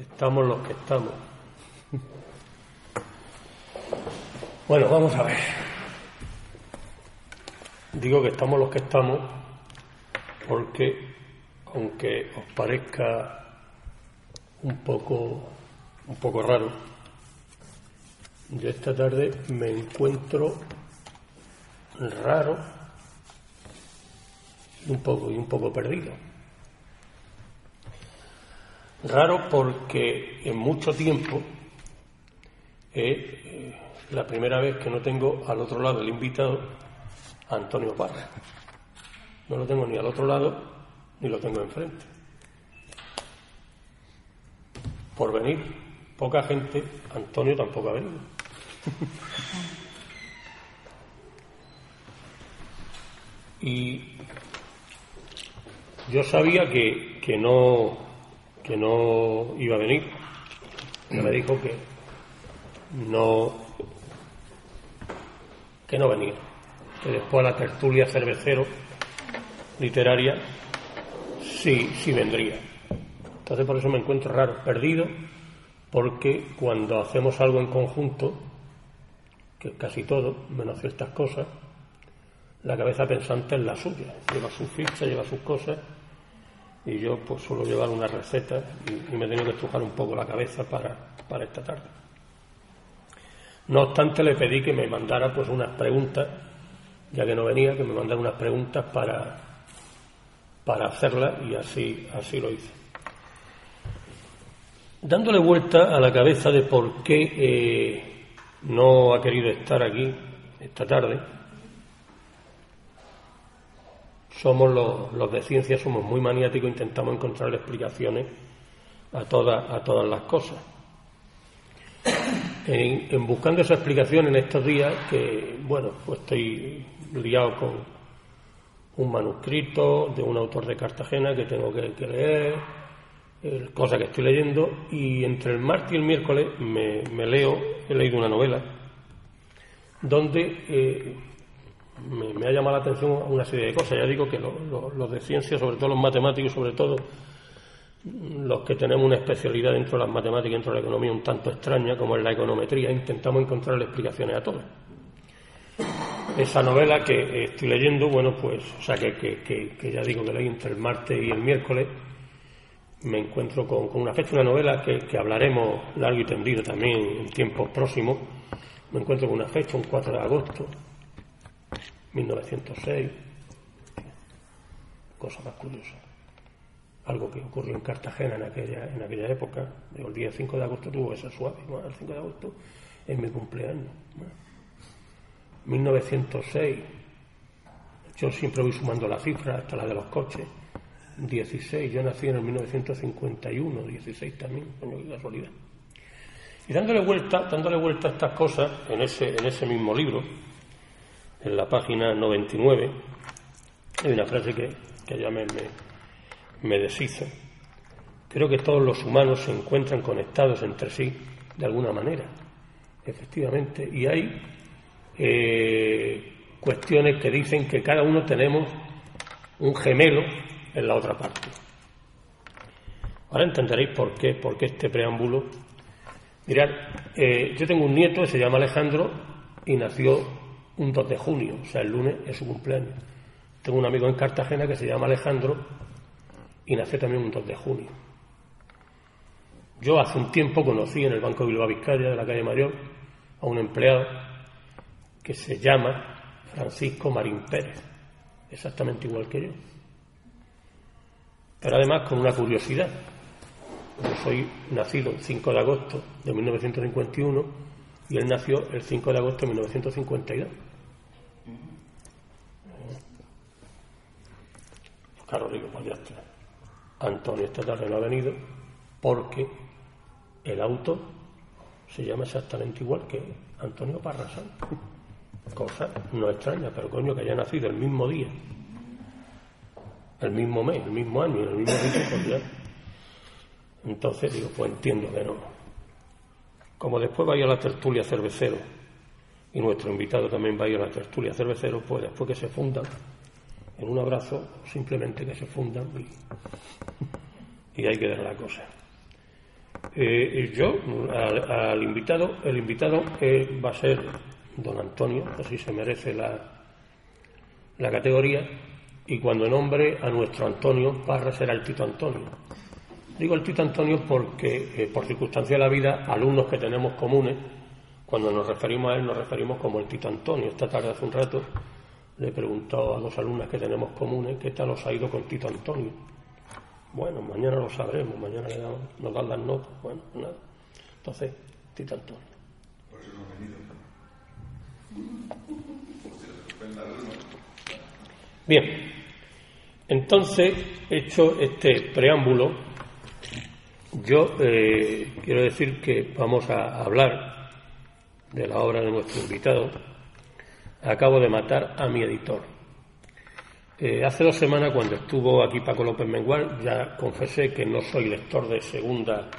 Estamos los que estamos. Bueno, vamos a ver. Digo que estamos los que estamos porque, aunque os parezca un poco, un poco raro, yo esta tarde me encuentro raro y un poco, y un poco perdido. Raro porque en mucho tiempo eh, la primera vez que no tengo al otro lado el invitado a Antonio Parra. No lo tengo ni al otro lado ni lo tengo enfrente. Por venir, poca gente, Antonio tampoco ha venido. y yo sabía que, que no que no iba a venir. me dijo que no que no venía. Que después a la tertulia cervecero literaria sí, sí vendría. Entonces por eso me encuentro raro, perdido, porque cuando hacemos algo en conjunto, que casi todo, menos ciertas cosas, la cabeza pensante es la suya. Lleva sus fichas, lleva sus cosas, y yo pues suelo llevar una receta y, me he tenido que estrujar un poco la cabeza para, para esta tarde. No obstante, le pedí que me mandara pues unas preguntas, ya que no venía, que me mandara unas preguntas para, para hacerlas y así, así lo hice. Dándole vuelta a la cabeza de por qué eh, no ha querido estar aquí esta tarde, somos los, de ciencia, somos muy maniáticos, intentamos encontrar explicaciones a todas, a todas las cosas. En, buscando esa explicación en estos días, que bueno, pues estoy liado con un manuscrito de un autor de Cartagena que tengo que, leer, cosa que estoy leyendo, y entre el martes y el miércoles me, leo, he leído una novela, donde eh, me, ha llamado la atención una serie de cosas. Ya digo que los de ciencia, sobre todo los matemáticos, sobre todo los que tenemos una especialidad dentro de las matemáticas y dentro de la economía un tanto extraña, como es la econometría, intentamos encontrar explicaciones a todo. Esa novela que estoy leyendo, bueno, pues, o sea, que, que, ya digo que leí entre el martes y el miércoles, me encuentro con, una fecha, una novela que, que hablaremos largo y tendido también en tiempos próximos. Me encuentro con una fecha, un 4 de agosto, 1906, cosa más curiosa. Algo que ocurrió en Cartagena en aquella, en aquella época, el día 5 de agosto tuvo esa suave, el 5 de agosto es mi cumpleaños. 1906, yo siempre voy sumando la cifra hasta la de los coches. 16, yo nací en el 1951, 16 también, coño, qué casualidad. Y dándole vuelta, dándole vuelta a estas cosas en ese, en ese mismo libro, en la página 99, hay una frase que, ya me, me, deshice. Creo que todos los humanos se encuentran conectados entre sí de alguna manera, efectivamente, y hay eh, cuestiones que dicen que cada uno tenemos un gemelo en la otra parte. Ahora entenderéis por qué, por qué este preámbulo. Mirad, eh, yo tengo un nieto que se llama Alejandro y nació un 2 de junio, o sea, el lunes es su cumpleaños. Tengo un amigo en Cartagena que se llama Alejandro y nació también un 2 de junio. Yo hace un tiempo conocí en el Banco Bilbao Vizcaya de la calle Mayor a un empleado que se llama Francisco Marín Pérez, exactamente igual que yo. Pero además con una curiosidad. Yo soy nacido el 5 de agosto de 1951 y él nació el 5 de agosto de 1952. Claro, digo, pues. Antonio esta tarde no ha venido porque el auto se llama exactamente igual que Antonio Parrasán. Cosa no extraña, pero coño que haya nacido el mismo día, el mismo mes, el mismo año, el mismo día, pues. Entonces digo, pues entiendo que no. Como después vaya a la tertulia cervecero, y nuestro invitado también va a a la tertulia cervecero, pues después que se fundan en un abrazo, simplemente que se fundan y, y hay que dar la cosa. Eh, yo, al, invitado, el invitado eh, va a ser don Antonio, así se merece la, la categoría, y cuando nombre a nuestro Antonio, Parra será el Tito Antonio. Digo el Tito Antonio porque, eh, por circunstancia de la vida, alumnos que tenemos comunes, cuando nos referimos a él, nos referimos como el Tito Antonio. Esta tarde, hace un rato, le he preguntado a dos alumnas que tenemos comunes qué tal os ha ido con Tito Antonio. Bueno, mañana lo sabremos, mañana le damos, nos dan las notas. Bueno, nada. Entonces, Tito Antonio. Por eso no venido. Bien, entonces, hecho este preámbulo, yo eh, quiero decir que vamos a hablar de la obra de nuestro invitado, acabo de matar a mi editor. Eh, hace dos semanas, cuando estuvo aquí Paco López Mengual, ya confesé que no soy lector de segunda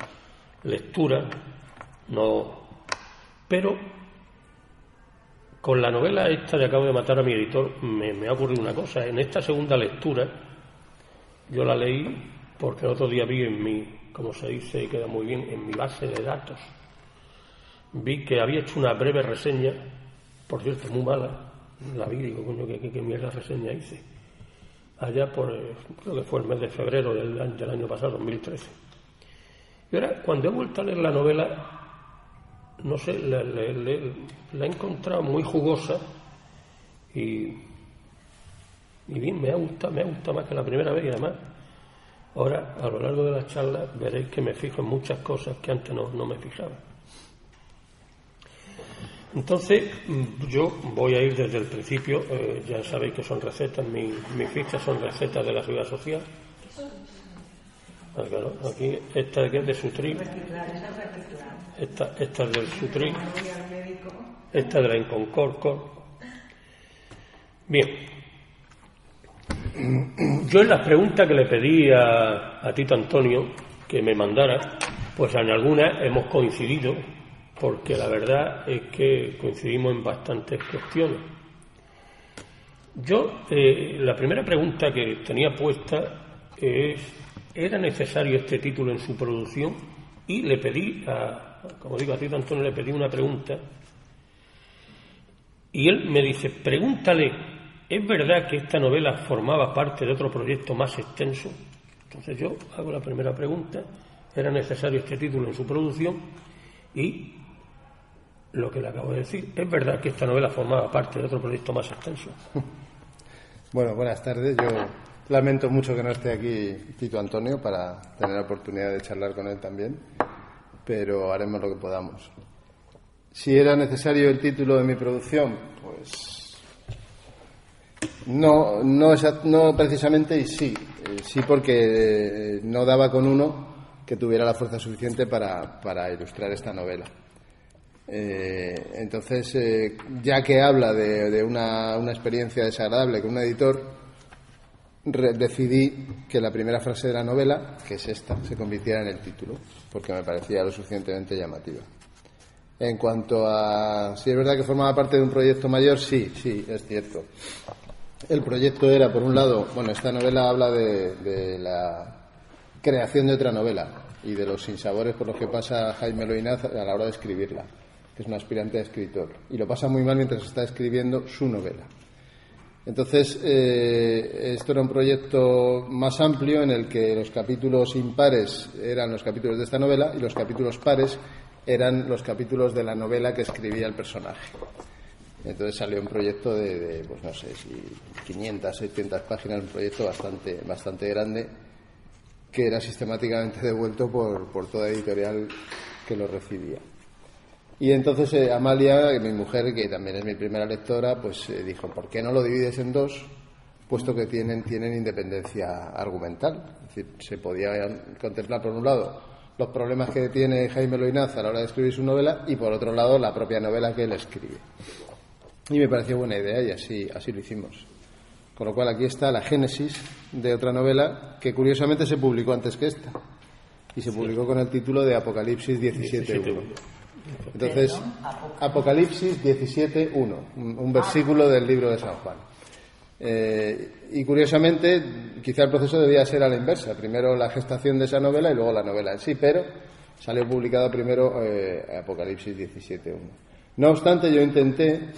lectura, no, pero con la novela esta de Acabo de matar a mi editor me, me ha ocurrido una cosa. En esta segunda lectura, yo la leí porque el otro día vi en mi, como se dice queda muy bien, en mi base de datos vi que había hecho una breve reseña, por cierto, muy mala, la vi, digo, coño, ¿qué, mierda reseña hice? Allá por, eh, creo que fue el mes de febrero del año, pasado, 2013. Y ahora, cuando he vuelto a leer la novela, no sé, la, he encontrado muy jugosa y, y bien, me ha gustado, me ha gustado más que la primera vez y además, ahora, a lo largo de la charla, veréis que me fijo en muchas cosas que antes no, no me fijaba. Entonces, mm, yo voy a ir desde el principio, eh, ya sabéis que son recetas, mis fichas son recetas de la seguridad social. Ah, claro, aquí esta es de Sutri, esta, esta es del Sutri, esta es de la Inconcorcor. Bien, yo en las preguntas que le pedí a, a Tito Antonio que me mandara, pues en algunas hemos coincidido porque la verdad es que coincidimos en bastantes cuestiones. Yo, eh, la primera pregunta que tenía puesta es, ¿era necesario este título en su producción? Y le pedí, a, como digo, a ti, Antonio, le pedí una pregunta. Y él me dice, pregúntale, ¿es verdad que esta novela formaba parte de otro proyecto más extenso? Entonces yo hago la primera pregunta, ¿era necesario este título en su producción? Y lo que le acabo de decir. Es verdad que esta novela formaba parte de otro proyecto más extenso. Bueno, buenas tardes. Yo lamento mucho que no esté aquí Tito Antonio para tener la oportunidad de charlar con él también, pero haremos lo que podamos. Si era necesario el título de mi producción, pues no, no, no precisamente y sí. Eh, sí porque eh, no daba con uno que tuviera la fuerza suficiente para, para ilustrar esta novela. Eh, entonces, eh, ya que habla de, una, experiencia desagradable con un editor, decidí que la primera frase de la novela, que es esta, se convirtiera en el título, porque me parecía lo suficientemente llamativa. En cuanto a si es verdad que formaba parte de un proyecto mayor, sí, sí, es cierto. El proyecto era, por un lado, bueno, esta novela habla de, la creación de otra novela y de los sinsabores por los que pasa Jaime Loinaz a la hora de escribirla es un aspirante a escritor, y lo pasa muy mal mientras está escribiendo su novela. Entonces, eh, esto era un proyecto más amplio en el que los capítulos impares eran los capítulos de esta novela y los capítulos pares eran los capítulos de la novela que escribía el personaje. Entonces salió un proyecto de, pues no sé, si 500, 600 páginas, un proyecto bastante, bastante grande que era sistemáticamente devuelto por, por toda editorial que lo recibía. Y entonces eh, Amalia, mi mujer, que también es mi primera lectora, pues eh, dijo, ¿por qué no lo divides en dos? Puesto que tienen, tienen independencia argumental. Es decir, se podía contemplar, por un lado, los problemas que tiene Jaime Loinaz a la hora de escribir su novela y por otro lado la propia novela que él escribe. Y me pareció buena idea y así, así lo hicimos. Con lo cual aquí está la génesis de otra novela que curiosamente se publicó antes que esta. Y se publicó con el título de Apocalipsis 17.1. Entonces, Apocalipsis 17.1, un, un versículo del libro de San Juan. Eh, y curiosamente, quizá el proceso debía ser a la inversa. Primero la gestación de esa novela y luego la novela en sí, pero salió publicado primero eh, Apocalipsis 17.1. No obstante, yo intenté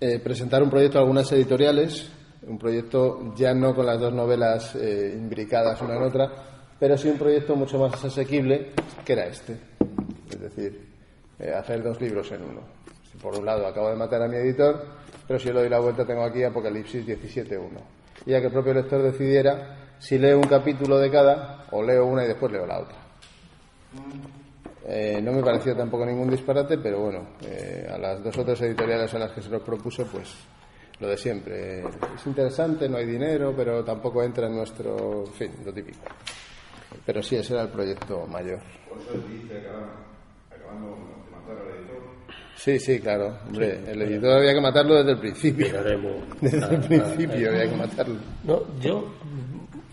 eh, presentar un proyecto a algunas editoriales, un proyecto ya no con las dos novelas eh, imbricadas una en otra, pero sí un proyecto mucho más asequible que era este. Es decir, eh, hacer dos libros en uno. Por un lado acabo de matar a mi editor, pero si le doy la vuelta tengo aquí Apocalipsis 17.1. Y ya que el propio lector decidiera si leo un capítulo de cada o leo una y después leo la otra. Eh, no me pareció tampoco ningún disparate, pero bueno, eh, a las dos otras editoriales a las que se los propuso, pues lo de siempre. Es interesante, no hay dinero, pero tampoco entra en nuestro. En fin, lo típico. Pero sí, ese era el proyecto mayor. Por eso dice acabando de matar al editor. Sí, sí, claro. Hombre, el editor había que matarlo desde el principio. Desde el principio había que matarlo. No, yo,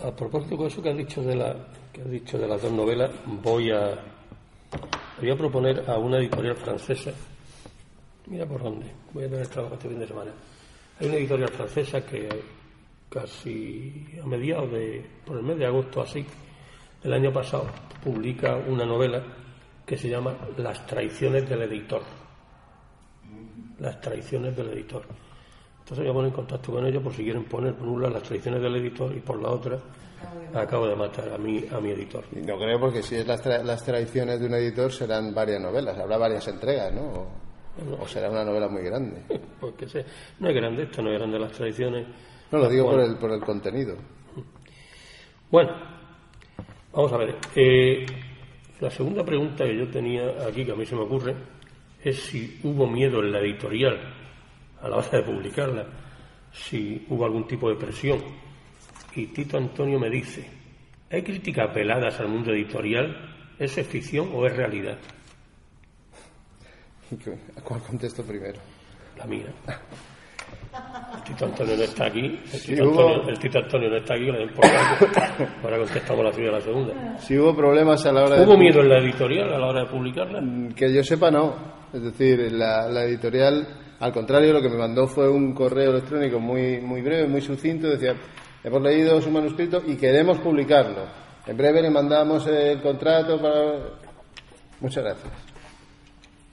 a propósito de eso que has dicho de, la, que has dicho de las dos novelas, voy a, voy a proponer a una editorial francesa. Mira por dónde. Voy a tener trabajo este fin de semana. Hay una editorial francesa que casi a mediados de, por el mes de agosto así, del año pasado, publica una novela que se llama Las traiciones del editor. Las traiciones del editor. Entonces voy a poner en contacto con ellos por si quieren poner por un lado las traiciones del editor y por la otra acabo de matar a mi, a mi editor. Y no creo porque si es las, tra- las tradiciones de un editor serán varias novelas, habrá varias entregas, ¿no? O, o será una novela muy grande. Porque sé, no es grande esto, no es grande las tradiciones. No lo digo por el, por el contenido. Bueno, vamos a ver. eh, la segunda pregunta que yo tenía aquí, que a mí se me ocurre, es si hubo miedo en la editorial a la hora de publicarla, si hubo algún tipo de presión. Y Tito Antonio me dice, ¿hay críticas veladas al mundo editorial? ¿Eso es ficción o es realidad? ¿A cuál contesto primero? La mía. El Tito Antonio no está aquí. El Sí, Tito, hubo- Antonio, el Tito Antonio no está aquí, por saco. Ahora contestamos la y la segunda. Si hubo problemas a la hora de... ¿Hubo miedo en la editorial a la hora de publicarla? Que yo sepa, no. Es decir, la, la editorial, al contrario, lo que me mandó fue un correo electrónico muy, muy breve, muy sucinto. Decía, hemos leído su manuscrito y queremos publicarlo. En breve le mandamos el contrato para... Muchas gracias.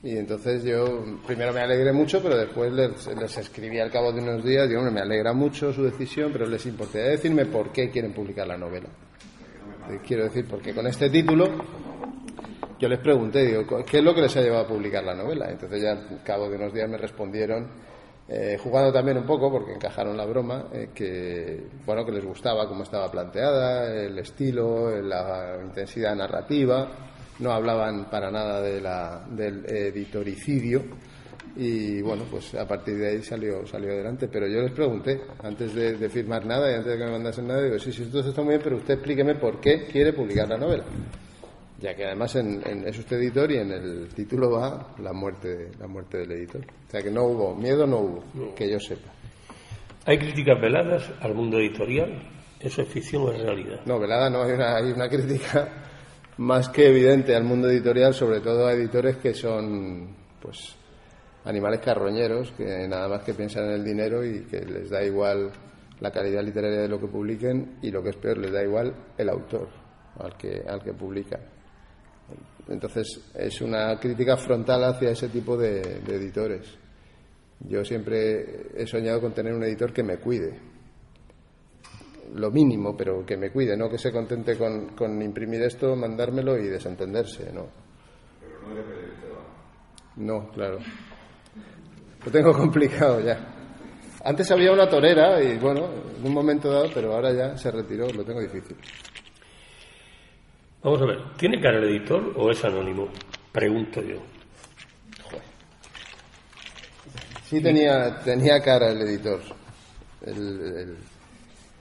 Y entonces yo primero me alegré mucho, pero después les, les escribí al cabo de unos días, digo, hombre, me alegra mucho su decisión, pero les importaría decirme por qué quieren publicar la novela. Eh, Quiero decir, porque con este título yo les pregunté, digo, ¿qué es lo que les ha llevado a publicar la novela? Entonces ya al cabo de unos días me respondieron, eh, jugando también un poco, porque encajaron la broma, eh, que bueno que les gustaba cómo estaba planteada, el estilo, la intensidad narrativa, no hablaban para nada de la, del editoricidio y bueno, pues a partir de ahí salió, salió adelante. Pero yo les pregunté, antes de, de firmar nada y antes de que me mandasen nada, digo, sí, sí, todo esto está muy bien, pero usted explíqueme por qué quiere publicar la novela. Ya que además en, en- es usted editor y en el título va la muerte, la muerte del editor. O sea que no hubo, miedo no hubo, que yo sepa. ¿Hay críticas veladas al mundo editorial? ¿Eso es ficción o es realidad? No, velada no, hay una, hay una crítica más que evidente al mundo editorial, sobre todo a editores que son, pues, animales carroñeros, que nada más que piensan en el dinero y que les da igual la calidad literaria de lo que publiquen y lo que es peor, les da igual el autor al que, al que publica. Entonces, es una crítica frontal hacia ese tipo de, de editores. Yo siempre he soñado con tener un editor que me cuide, lo mínimo, pero que me cuide, no que se contente con, con imprimir esto, mandármelo y desentenderse, no. No, claro. Lo tengo complicado ya. Antes había una torera y bueno, en un momento dado, pero ahora ya se retiró, lo tengo difícil. Vamos a ver, ¿tiene cara el editor o es anónimo? Pregunto yo. Sí tenía, tenía cara el editor. El, el-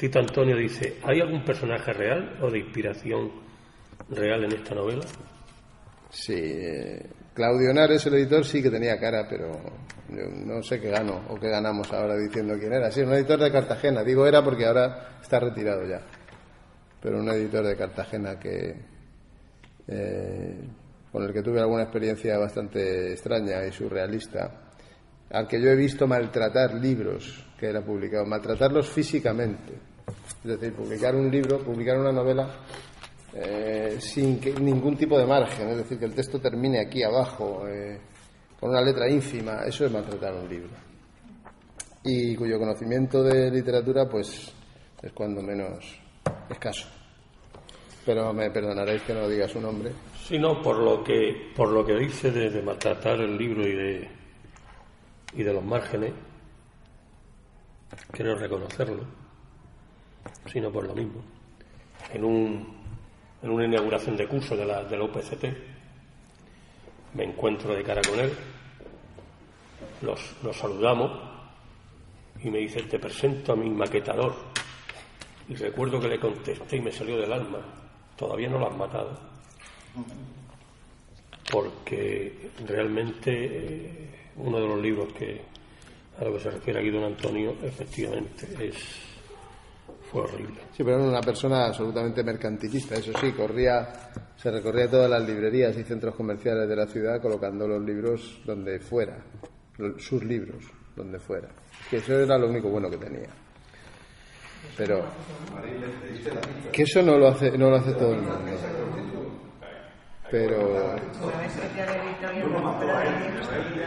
Tito Antonio dice, ¿hay algún personaje real o de inspiración real en esta novela? Sí, eh, Claudio Henares, el editor, sí que tenía cara, pero no sé qué gano o qué ganamos ahora diciendo quién era. Sí, un editor de Cartagena. Digo era porque ahora está retirado ya. Pero un editor de Cartagena que eh, con el que tuve alguna experiencia bastante extraña y surrealista, al que yo he visto maltratar libros que era publicado, maltratarlos físicamente. Es decir, publicar un libro, publicar una novela eh, sin que, ningún tipo de margen, es decir, que el texto termine aquí abajo, eh, con una letra ínfima, eso es maltratar un libro. Y cuyo conocimiento de literatura, pues, es cuando menos escaso. Pero me perdonaréis que no diga su nombre. Sino por lo que, por lo que dice de, de maltratar el libro y de, y de los márgenes, quiero reconocerlo, sino por lo mismo. En, un, en una inauguración de curso de la, de la UPCT, me encuentro de cara con él, nos, nos saludamos y me dice, te presento a mi maquetador. Y recuerdo que le contesté y me salió del alma, todavía no lo has matado. Porque realmente eh, uno de los libros que a lo que se refiere aquí don Antonio, efectivamente, es fue horrible. Sí, pero era una persona absolutamente mercantilista, eso sí, corría, se recorría todas las librerías y centros comerciales de la ciudad colocando los libros donde fuera, sus libros donde fuera. Que eso era lo único bueno que tenía. Pero que eso no lo hace, no lo hace todo el mundo. Pero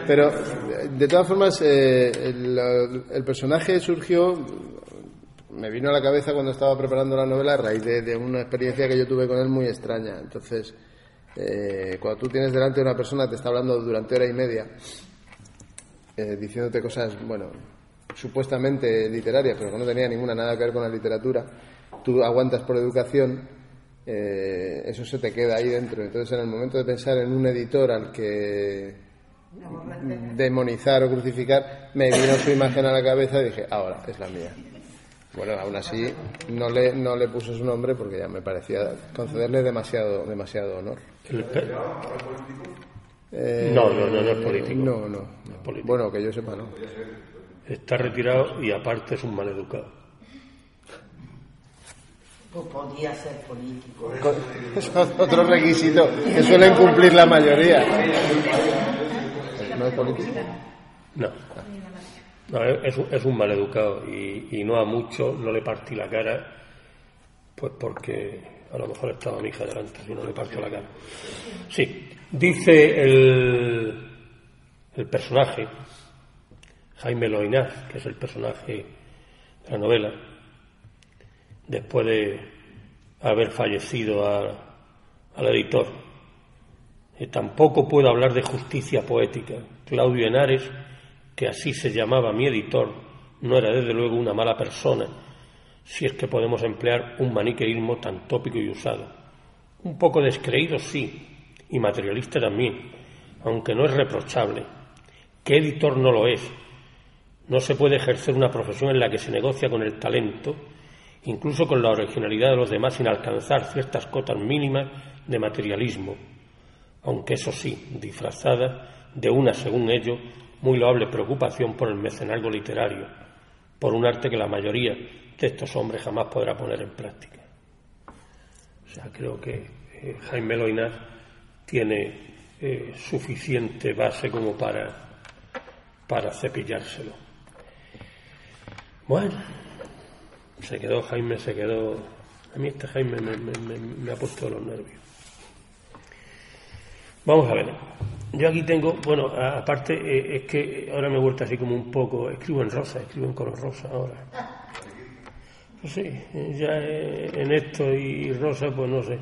pero de todas formas eh, el personaje surgió me vino a la cabeza cuando estaba preparando la novela a raíz de, de una experiencia que yo tuve con él muy extraña. Entonces, eh, cuando tú tienes delante de una persona que te está hablando durante hora y media, eh, diciéndote cosas, bueno, supuestamente literarias, pero que no tenía ninguna nada que ver con la literatura, tú aguantas por educación, eh, eso se te queda ahí dentro. Entonces, en el momento de pensar en un editor al que demonizar o crucificar, me vino su imagen a la cabeza y dije, ahora es la mía. Bueno, aún así no le, no le puse su nombre porque ya me parecía concederle demasiado, demasiado honor. Eh, No, no, no, no es político. No, no, no. político. Bueno, que yo sepa, no. está retirado y aparte es un maleducado. Pues podía ser político. Es otro requisito que suelen cumplir la mayoría. ¿No es político? No. No, es, es un maleducado y, y no a mucho no le partí la cara, pues porque a lo mejor estaba mi hija delante, si no le partió la cara. Sí, dice el, el personaje, Jaime Loinaz, que es el personaje de la novela, después de haber fallecido a- al editor. Eh, tampoco puedo hablar de justicia poética. Claudio Henares, que así se llamaba mi editor, no era desde luego una mala persona, si es que podemos emplear un maniqueísmo tan tópico y usado. Un poco descreído, sí, y materialista también, aunque no es reprochable. ¿Qué editor no lo es? No se puede ejercer una profesión en la que se negocia con el talento, incluso con la originalidad de los demás, sin alcanzar ciertas cotas mínimas de materialismo, aunque eso sí, disfrazada de una, según ellos, muy loable preocupación por el mecenazgo literario, por un arte que la mayoría de estos hombres jamás podrá poner en práctica. O sea, creo que eh, Jaime Loinaz tiene eh, suficiente base como para, para cepillárselo. Bueno, se quedó Jaime, se quedó. A mí este Jaime me, me- ha puesto los nervios. Vamos a ver. Yo aquí tengo, bueno, aparte eh, es que ahora me he vuelto así como un poco, escribo en rosa, escribo en color rosa ahora. Pues sí, eh, ya eh, en esto y rosa, pues no sé.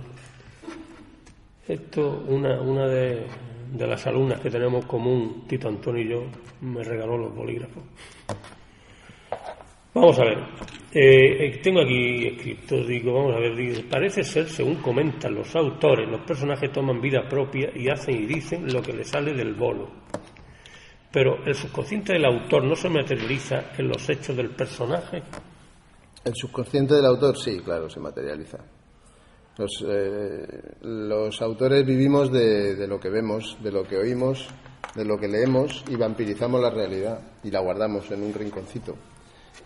Esto, una, una de, de las alumnas que tenemos común, Tito Antonio y yo, me regaló los bolígrafos. Vamos a ver. Eh, eh, tengo aquí escrito, digo, vamos a ver, dice, parece ser, según comentan los autores, los personajes toman vida propia y hacen y dicen lo que les sale del bolo. Pero el subconsciente del autor no se materializa en los hechos del personaje. El subconsciente del autor, sí, claro, se materializa. Los, eh, autores vivimos de lo que vemos, de lo que oímos, de lo que leemos y vampirizamos la realidad y la guardamos en un rinconcito.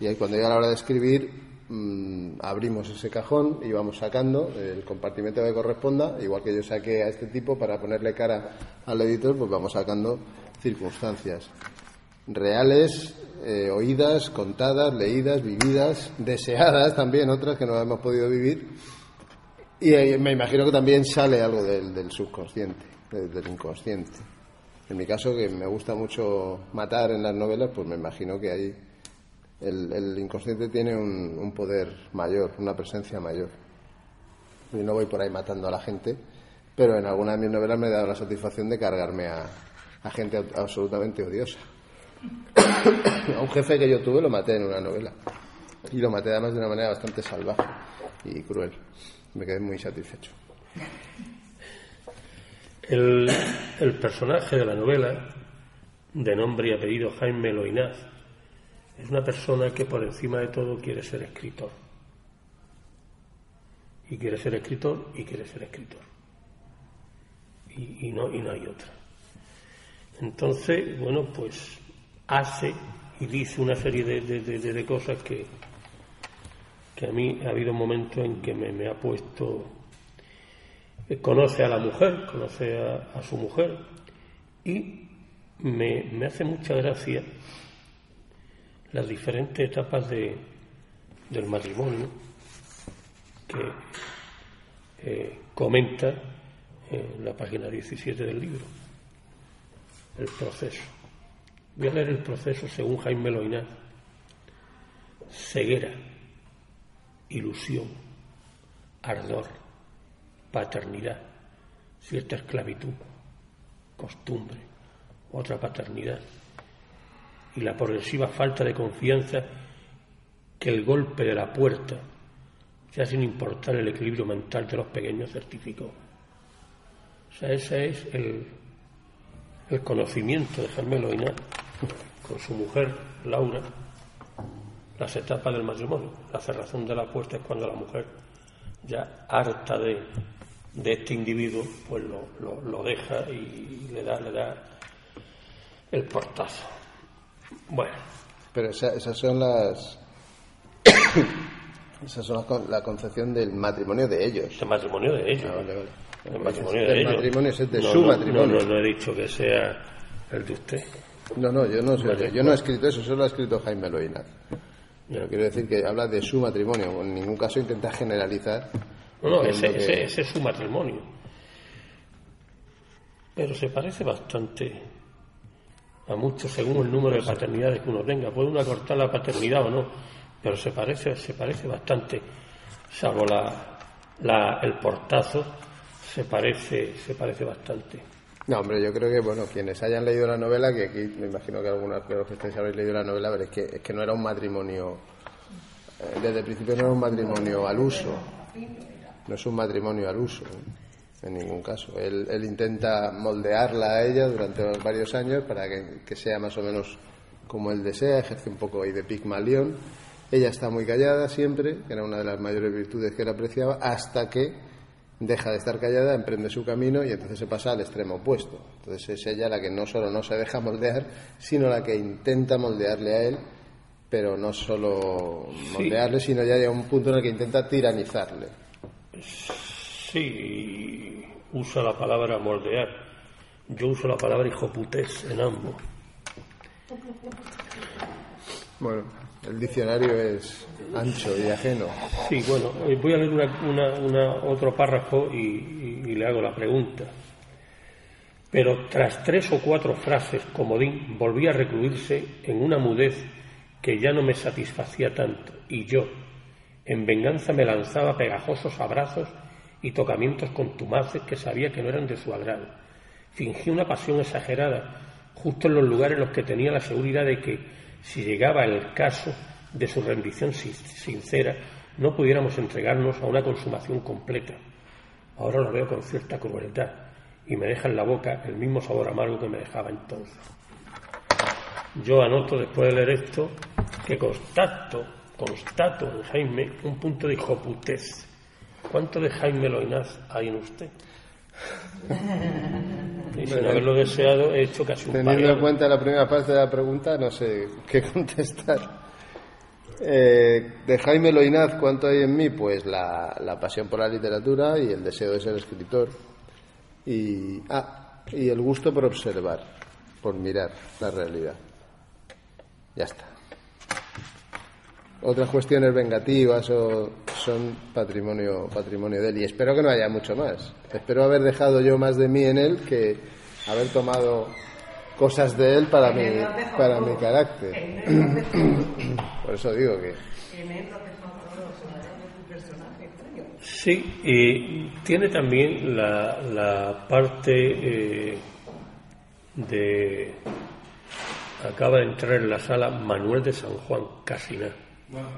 Y ahí cuando llega la hora de escribir, mm, abrimos ese cajón y vamos sacando el compartimento que corresponda, igual que yo saqué a este tipo para ponerle cara al editor, pues vamos sacando circunstancias reales, eh, oídas, contadas, leídas, vividas, deseadas también, otras que no hemos podido vivir. Y eh, me imagino que también sale algo del, subconsciente, del, del inconsciente. En mi caso, que me gusta mucho matar en las novelas, pues me imagino que ahí el, el inconsciente tiene un, un poder mayor, una presencia mayor. Y no voy por ahí matando a la gente, pero en alguna de mis novelas me he dado la satisfacción de cargarme a, a gente absolutamente odiosa. a un jefe que yo tuve lo maté en una novela. Y lo maté además de una manera bastante salvaje y cruel. Me quedé muy satisfecho. El, el personaje de la novela, de nombre y apellido Jaime Loinaz, es una persona que por encima de todo quiere ser escritor. Y quiere ser escritor y quiere ser escritor. Y, no, y no hay otra. Entonces, bueno, pues hace y dice una serie de, de- de- de cosas que, que a mí ha habido momentos en que me, me ha puesto eh, conoce a la mujer, conoce a, a su mujer y me, me hace mucha gracia las diferentes etapas de, del matrimonio que eh, comenta en la página 17 del libro, el proceso. Voy a leer el proceso según Jaime Loinaz. Ceguera, ilusión, ardor, paternidad, cierta esclavitud, costumbre, otra paternidad y la progresiva falta de confianza que el golpe de la puerta, ya sin importar el equilibrio mental de los pequeños, certificó. O sea, ese es el, el conocimiento de Jaime Loinaz con su mujer, Laura, las etapas del matrimonio. La cerrazón de la puerta es cuando la mujer, ya harta de, de este individuo, pues lo- lo deja y le da, le da el portazo. Bueno, Pero esa- esas son las. esas son las la concepción del matrimonio de ellos. el matrimonio de ellos. Ah, vale, vale. El matrimonio El de ellos. matrimonio es el de No, su no, matrimonio. No, no, no he dicho que sea el de usted. No, no, yo no, sé, Vale. yo no he escrito eso, solo lo ha escrito Jaime Loina. Pero quiero decir que habla de su matrimonio, en ningún caso intenta generalizar. No, no, ese, que- ese- ese es su matrimonio. Pero se parece bastante a muchos según el número de paternidades que uno tenga. Puede uno acortar la paternidad o no, pero se parece, se parece bastante, salvo la, la- el portazo, se parece, se parece bastante. No, hombre, yo creo que, bueno, quienes hayan leído la novela, que aquí me imagino que algunos que estáis habéis leído la novela, veréis que, es que no era un matrimonio, eh, desde el principio no era un matrimonio al uso, no es un matrimonio al uso, en ningún caso. Él, él intenta moldearla a ella durante varios años para que, que sea más o menos como él desea, ejerce un poco ahí de Pigmalión. Ella está muy callada siempre, que era una de las mayores virtudes que él apreciaba, hasta que deja de estar callada, emprende su camino y entonces se pasa al extremo opuesto. Entonces es ella la que no solo no se deja moldear, sino la que intenta moldearle a él, pero no solo moldearle, sino ya llega a un punto en el que intenta tiranizarle. Sí, usa la palabra moldear. Yo uso la palabra hijoputés en ambos. Bueno, el diccionario es ancho y ajeno. Sí, bueno, eh, voy a leer una, una- una- otro párrafo y, y- y le hago la pregunta. Pero tras tres o cuatro frases, comodín volví a recluirse en una mudez que ya no me satisfacía tanto, y yo, en venganza, me lanzaba pegajosos abrazos y tocamientos contumaces que sabía que no eran de su agrado. Fingí una pasión exagerada, justo en los lugares en los que tenía la seguridad de que, si llegaba el caso de su rendición sin- sincera, no pudiéramos entregarnos a una consumación completa. Ahora lo veo con cierta crueldad y me deja en la boca el mismo sabor amargo que me dejaba entonces. Yo anoto después de leer esto que constato, constato en Jaime un punto de hijoputez ¿cuánto de Jaime Loinaz hay en usted? Y sin haberlo deseado, he hecho casi un Teniendo en cuenta la primera parte de la pregunta, no sé qué contestar. Eh, de Jaime Loinaz, ¿cuánto hay en mí? Pues la, la pasión por la literatura y el deseo de ser escritor. Y, ah, y el gusto por observar, por mirar la realidad. Ya está. Otras cuestiones vengativas o son patrimonio, patrimonio de él. Y espero que no haya mucho más. Espero haber dejado yo más de mí en él que haber tomado cosas de él para mi, para mi carácter. Por eso digo que Sí, y tiene también la, la parte eh, de... Acaba de entrar en la sala Manuel de San Juan, Casina. Buenas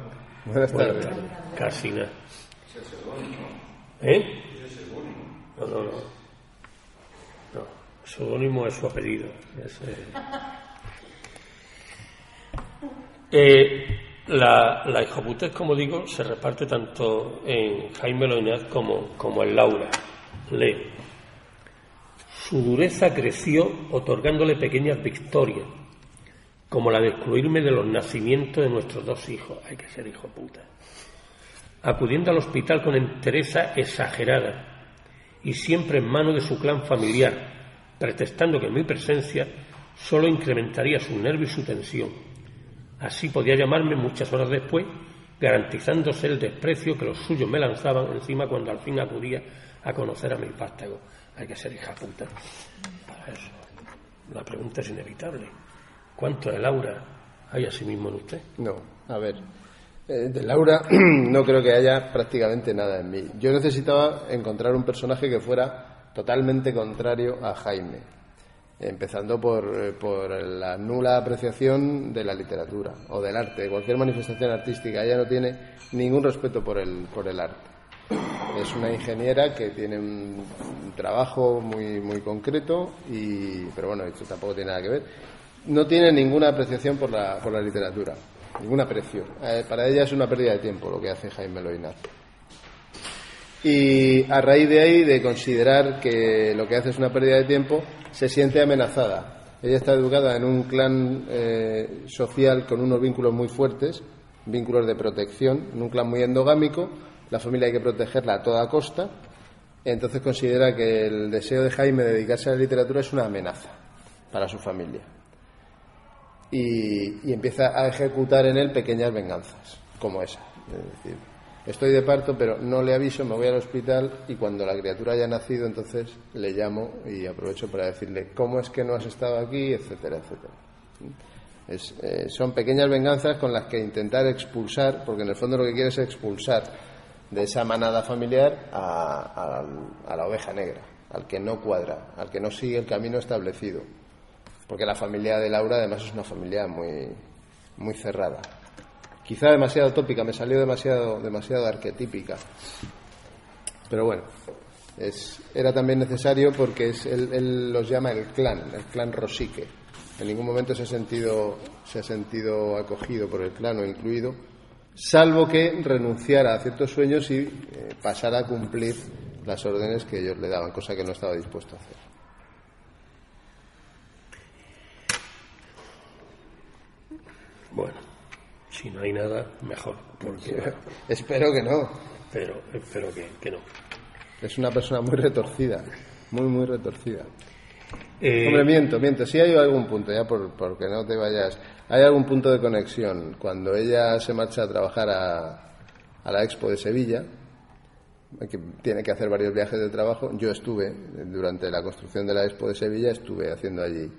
Buenas tardes. tardes, Casina. ¿Eh? No, no, no. No, seudónimo es su apellido. Es, eh, Eh, la, la hijoputez, como digo, se reparte tanto en Jaime Loinaz como, como en Laura. Lee. Su dureza creció otorgándole pequeñas victorias, como la de excluirme de los nacimientos de nuestros dos hijos. Hay que ser hijo puta. Acudiendo al hospital con entereza exagerada y siempre en mano de su clan familiar, pretextando que mi presencia solo incrementaría su nervio y su tensión. Así podía llamarme muchas horas después, garantizándose el desprecio que los suyos me lanzaban encima cuando al fin acudía a conocer a mi vástago. Hay que ser hija puta para eso. La pregunta es inevitable. ¿Cuánto de Laura hay asimismo en usted? No, a ver. eh, de Laura no creo que haya prácticamente nada en mí. Yo necesitaba encontrar un personaje que fuera totalmente contrario a Jaime, empezando por, eh, por la nula apreciación de la literatura o del arte, de cualquier manifestación artística. Ella no tiene ningún respeto por el, por el arte. Es una ingeniera que tiene un trabajo muy, muy concreto, y, pero bueno, esto tampoco tiene nada que ver. No tiene ninguna apreciación por la, por la literatura, ningún aprecio. Eh, para ella es una pérdida de tiempo lo que hace Jaime Loinaz. Y a raíz de ahí, de considerar que lo que hace es una pérdida de tiempo, se siente amenazada. Ella está educada en un clan eh, social con unos vínculos muy fuertes, vínculos de protección, en un clan muy endogámico. La familia hay que protegerla a toda costa. Entonces considera que el deseo de Jaime de dedicarse a la literatura es una amenaza para su familia. Y, empieza a ejecutar en él pequeñas venganzas, como esa. Es decir, estoy de parto, pero no le aviso, me voy al hospital y cuando la criatura haya nacido, entonces le llamo y aprovecho para decirle cómo es que no has estado aquí, etcétera, etcétera. Es, eh, son pequeñas venganzas con las que intentar expulsar, porque en el fondo lo que quiere es expulsar de esa manada familiar a la oveja negra, al que no cuadra, al que no sigue el camino establecido. Porque la familia de Laura además es una familia muy, muy cerrada. Quizá demasiado tópica, me salió demasiado, demasiado arquetípica. Pero bueno, es, era también necesario porque es, él, él los llama el clan, el clan Rosique. En ningún momento se ha sentido, se ha sentido acogido por el clan o incluido, salvo que renunciara a ciertos sueños y eh, pasara a cumplir las órdenes que ellos le daban, cosa que no estaba dispuesto a hacer. Bueno, si no hay nada, mejor. Porque, Espero que no. pero espero que, que no. Es una persona muy retorcida, muy, muy retorcida. Eh, Hombre, miento, miento. Sí hay algún punto, ya por, porque no te vayas. Hay algún punto de conexión. Cuando ella se marcha a trabajar a, a la Expo de Sevilla, que tiene que hacer varios viajes de trabajo, yo estuve, durante la construcción de la Expo de Sevilla, estuve haciendo allí.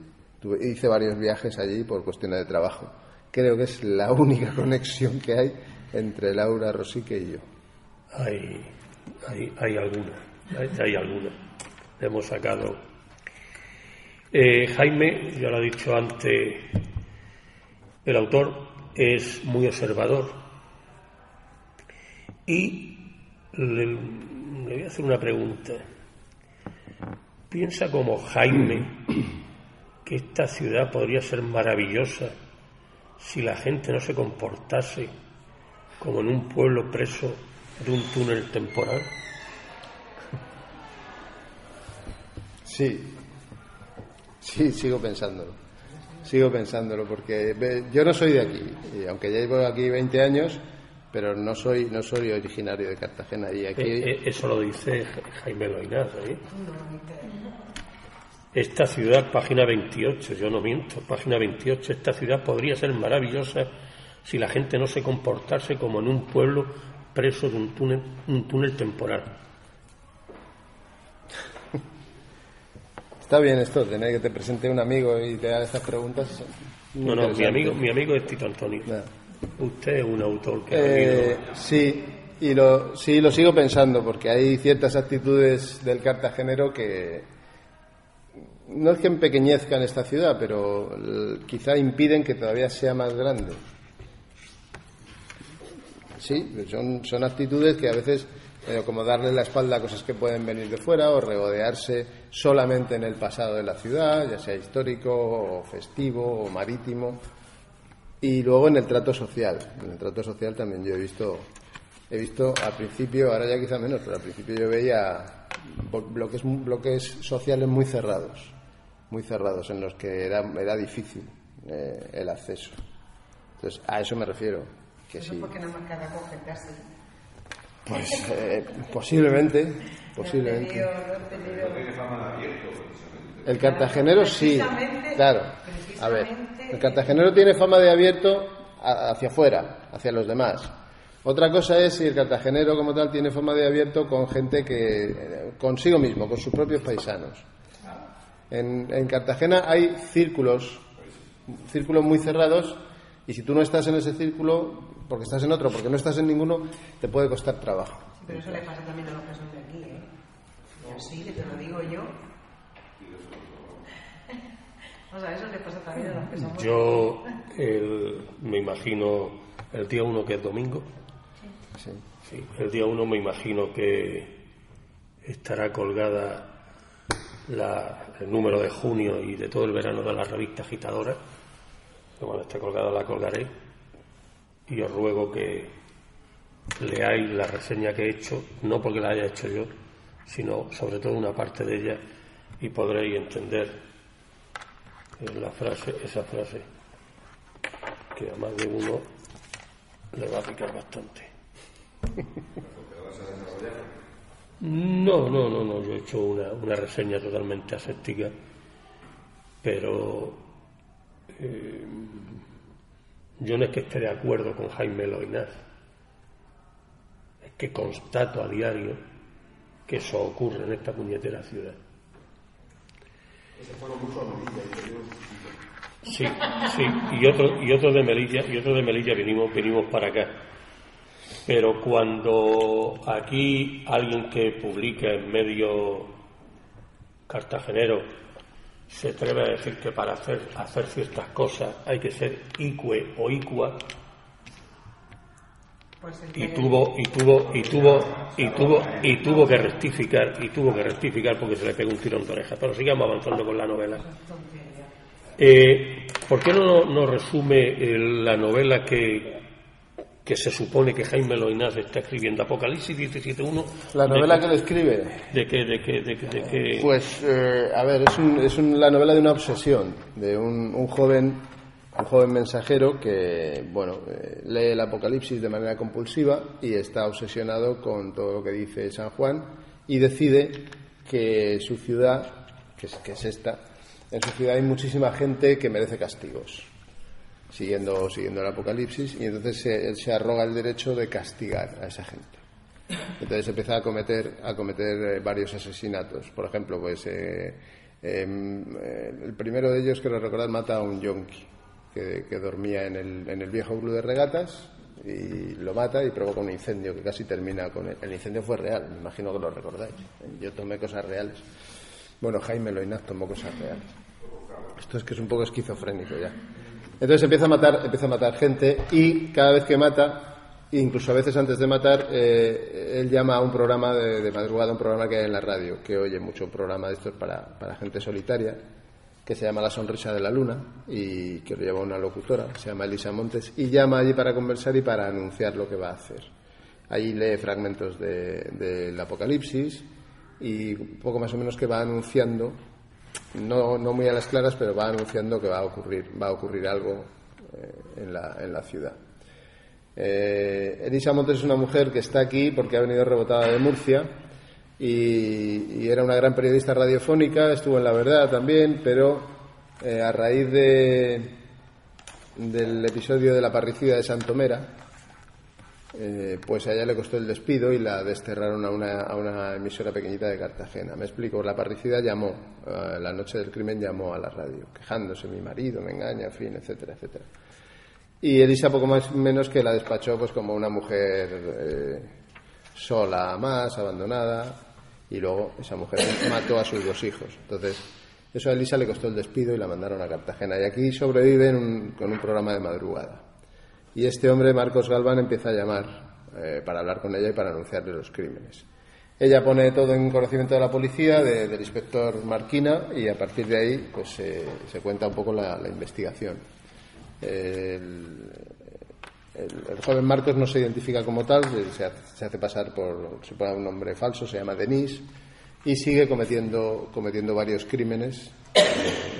Tuve- hice varios viajes allí por cuestiones de trabajo. Creo que es la única conexión que hay entre Laura Rosique y yo. hay, hay, hay alguna, hay, hay alguna. Hemos sacado. Eh, Jaime, ya lo ha dicho antes, el autor es muy observador y le, le voy a hacer una pregunta. ¿Piensa como Jaime que esta ciudad podría ser maravillosa si la gente no se comportase como en un pueblo preso de un túnel temporal? Sí, sí, sigo pensándolo. Sigo pensándolo porque yo no soy de aquí, y aunque ya llevo aquí 20 años, pero no soy no soy originario de Cartagena y aquí Eh, eh, eso lo dice Ja- Jaime Loinaz. ¿eh? Esta ciudad, página 28, yo no miento, página 28, esta ciudad podría ser maravillosa si la gente no se comportase como en un pueblo preso de un túnel, un túnel temporal. está bien esto, tener que te presente un amigo y te haga estas preguntas. No, no, mi amigo, mi amigo es Tito Antonio. Usted es un autor que ha Eh, vivido- sí, y lo, sí, lo sigo pensando, porque hay ciertas actitudes del cartagenero que no es que empequeñezcan esta ciudad, pero eh, quizá impiden que todavía sea más grande. Sí, son, son actitudes que a veces, eh, como darle la espalda a cosas que pueden venir de fuera o regodearse solamente en el pasado de la ciudad, ya sea histórico o festivo o marítimo. Y luego en el trato social. En el trato social también yo he visto, he visto al principio, ahora ya quizá menos, pero al principio yo veía bloques, bloques sociales muy cerrados, muy cerrados, en los que era, era difícil eh, el acceso. Entonces, a eso me refiero. Que Eso sí, porque más cada conjetarse. pues eh, posiblemente, No posiblemente. tenido- no he tenido- El cartagenero sí, claro. A ver, el cartagenero tiene fama de abierto hacia afuera, hacia los demás. Otra cosa es si el cartagenero como tal tiene fama de abierto con gente que eh, consigo mismo, con sus propios paisanos. En, en Cartagena hay círculos, círculos muy cerrados y si tú no estás en ese círculo, porque estás en otro, porque no estás en ninguno, te puede costar trabajo. Pero eso le pasa también a los que son de aquí, ¿eh? Y así, que te lo digo yo. O sea, eso le pasa también a los que somos Yo el- me imagino el día uno que es domingo. Sí. Sí, el día uno me imagino que estará colgada la- el número de junio y de todo el verano de la revista agitadora. Que cuando esté colgada la colgaré. Y os ruego que leáis la reseña que he hecho, no porque la haya hecho yo, sino sobre todo una parte de ella y podréis entender eh, la frase, esa frase, que a más de uno le va a picar bastante. No, no, no, no, yo he hecho una, una reseña totalmente aséptica, pero eh, yo no es que esté de acuerdo con Jaime Loinaz, es que constato a diario que eso ocurre en esta puñetera ciudad. Sí, sí, y otro, y otro de Melilla, y otro de Melilla vinimos, vinimos para acá. Pero cuando aquí alguien que publica en medio cartagenero se atreve a decir que para hacer, hacer ciertas cosas hay que ser icue o icua, Pues y tuvo y tuvo y tuvo y tuvo y tuvo que rectificar y tuvo que rectificar porque se le pegó un tirón de oreja. Pero sigamos avanzando con la novela. Eh, ¿por qué no nos resume eh, la novela que que se supone que Jaime Loinaz está escribiendo Apocalipsis 17.1 La novela que- que le escribe, de que de que de que, Pues, eh, a ver, es, un- es un- la novela de una obsesión, de un, un joven, un joven mensajero que, bueno, eh, lee el Apocalipsis de manera compulsiva y está obsesionado con todo lo que dice San Juan y decide que su ciudad, que es, que es esta, en su ciudad hay muchísima gente que merece castigos, siguiendo, siguiendo el Apocalipsis, y entonces se- él se arroga el derecho de castigar a esa gente. Entonces empieza a cometer, a cometer eh, varios asesinatos. Por ejemplo, pues eh, em, eh, el primero de ellos, quiero recordar, mata a un yonki que, que dormía en el, en el viejo club de regatas y lo mata y provoca un incendio que casi termina con él. El incendio fue real, me imagino que lo recordáis. Yo tomé cosas reales. Bueno, Jaime Loinaz tomó cosas reales. Esto es que es un poco esquizofrénico ya. Entonces empieza a matar, empieza a matar gente y cada vez que mata, incluso a veces antes de matar, eh, él llama a un programa de, de madrugada, un programa que hay en la radio, que oye mucho, un programa de estos para, para gente solitaria, que se llama La Sonrisa de la Luna y que lo lleva una locutora, se llama Elisa Montes, y llama allí para conversar y para anunciar lo que va a hacer. Ahí lee fragmentos de- del Apocalipsis y poco más o menos que va anunciando, no, no muy a las claras, pero va anunciando que va a ocurrir, va a ocurrir algo eh, en, la, en la ciudad. Eh, Elisa Montes es una mujer que está aquí porque ha venido rebotada de Murcia y, era una gran periodista radiofónica, estuvo en La Verdad también, pero eh, a raíz de, del episodio de la parricida de Santomera, eh, pues a ella le costó el despido y la desterraron a una, a una emisora pequeñita de Cartagena. Me explico, la parricida llamó, eh, la noche del crimen llamó a la radio, quejándose, mi marido me engaña, en fin, etcétera, etcétera. Y Elisa poco más menos que la despachó pues como una mujer eh, sola más, abandonada, y luego esa mujer mató a sus dos hijos. Entonces, eso a Elisa le costó el despido y la mandaron a Cartagena. Y aquí sobrevive en un- con un programa de madrugada. Y este hombre, Marcos Galván, empieza a llamar eh, para hablar con ella y para anunciarle los crímenes. Ella pone todo en conocimiento de la policía, de- del inspector Marquina, y a partir de ahí pues, se- cuenta un poco la, investigación. El, joven Marcos no se identifica como tal, se hace, se hace pasar por se pone un nombre falso, se llama Denis, y sigue cometiendo, cometiendo varios crímenes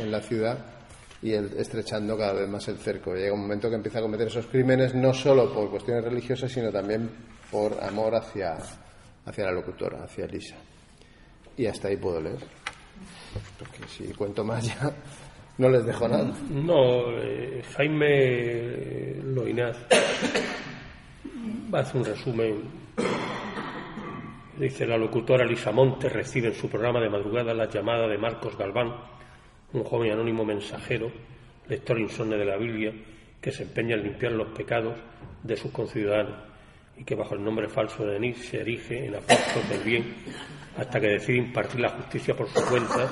en la ciudad y el- estrechando cada vez más el cerco. Llega un momento que empieza a cometer esos crímenes no solo por cuestiones religiosas, sino también por amor hacia, hacia la locutora, hacia Elisa. Y hasta ahí puedo leer. Porque si cuento más ya no les dejo nada. No, eh, Jaime Loinaz va a hacer un resumen. Dice, la locutora Lisa Montes recibe en su programa de madrugada la llamada de Marcos Galván, un joven anónimo mensajero, lector insomne de la Biblia, que se empeña en limpiar los pecados de sus conciudadanos y que bajo el nombre falso de Denis se erige en apóstol del bien hasta que decide impartir la justicia por su cuenta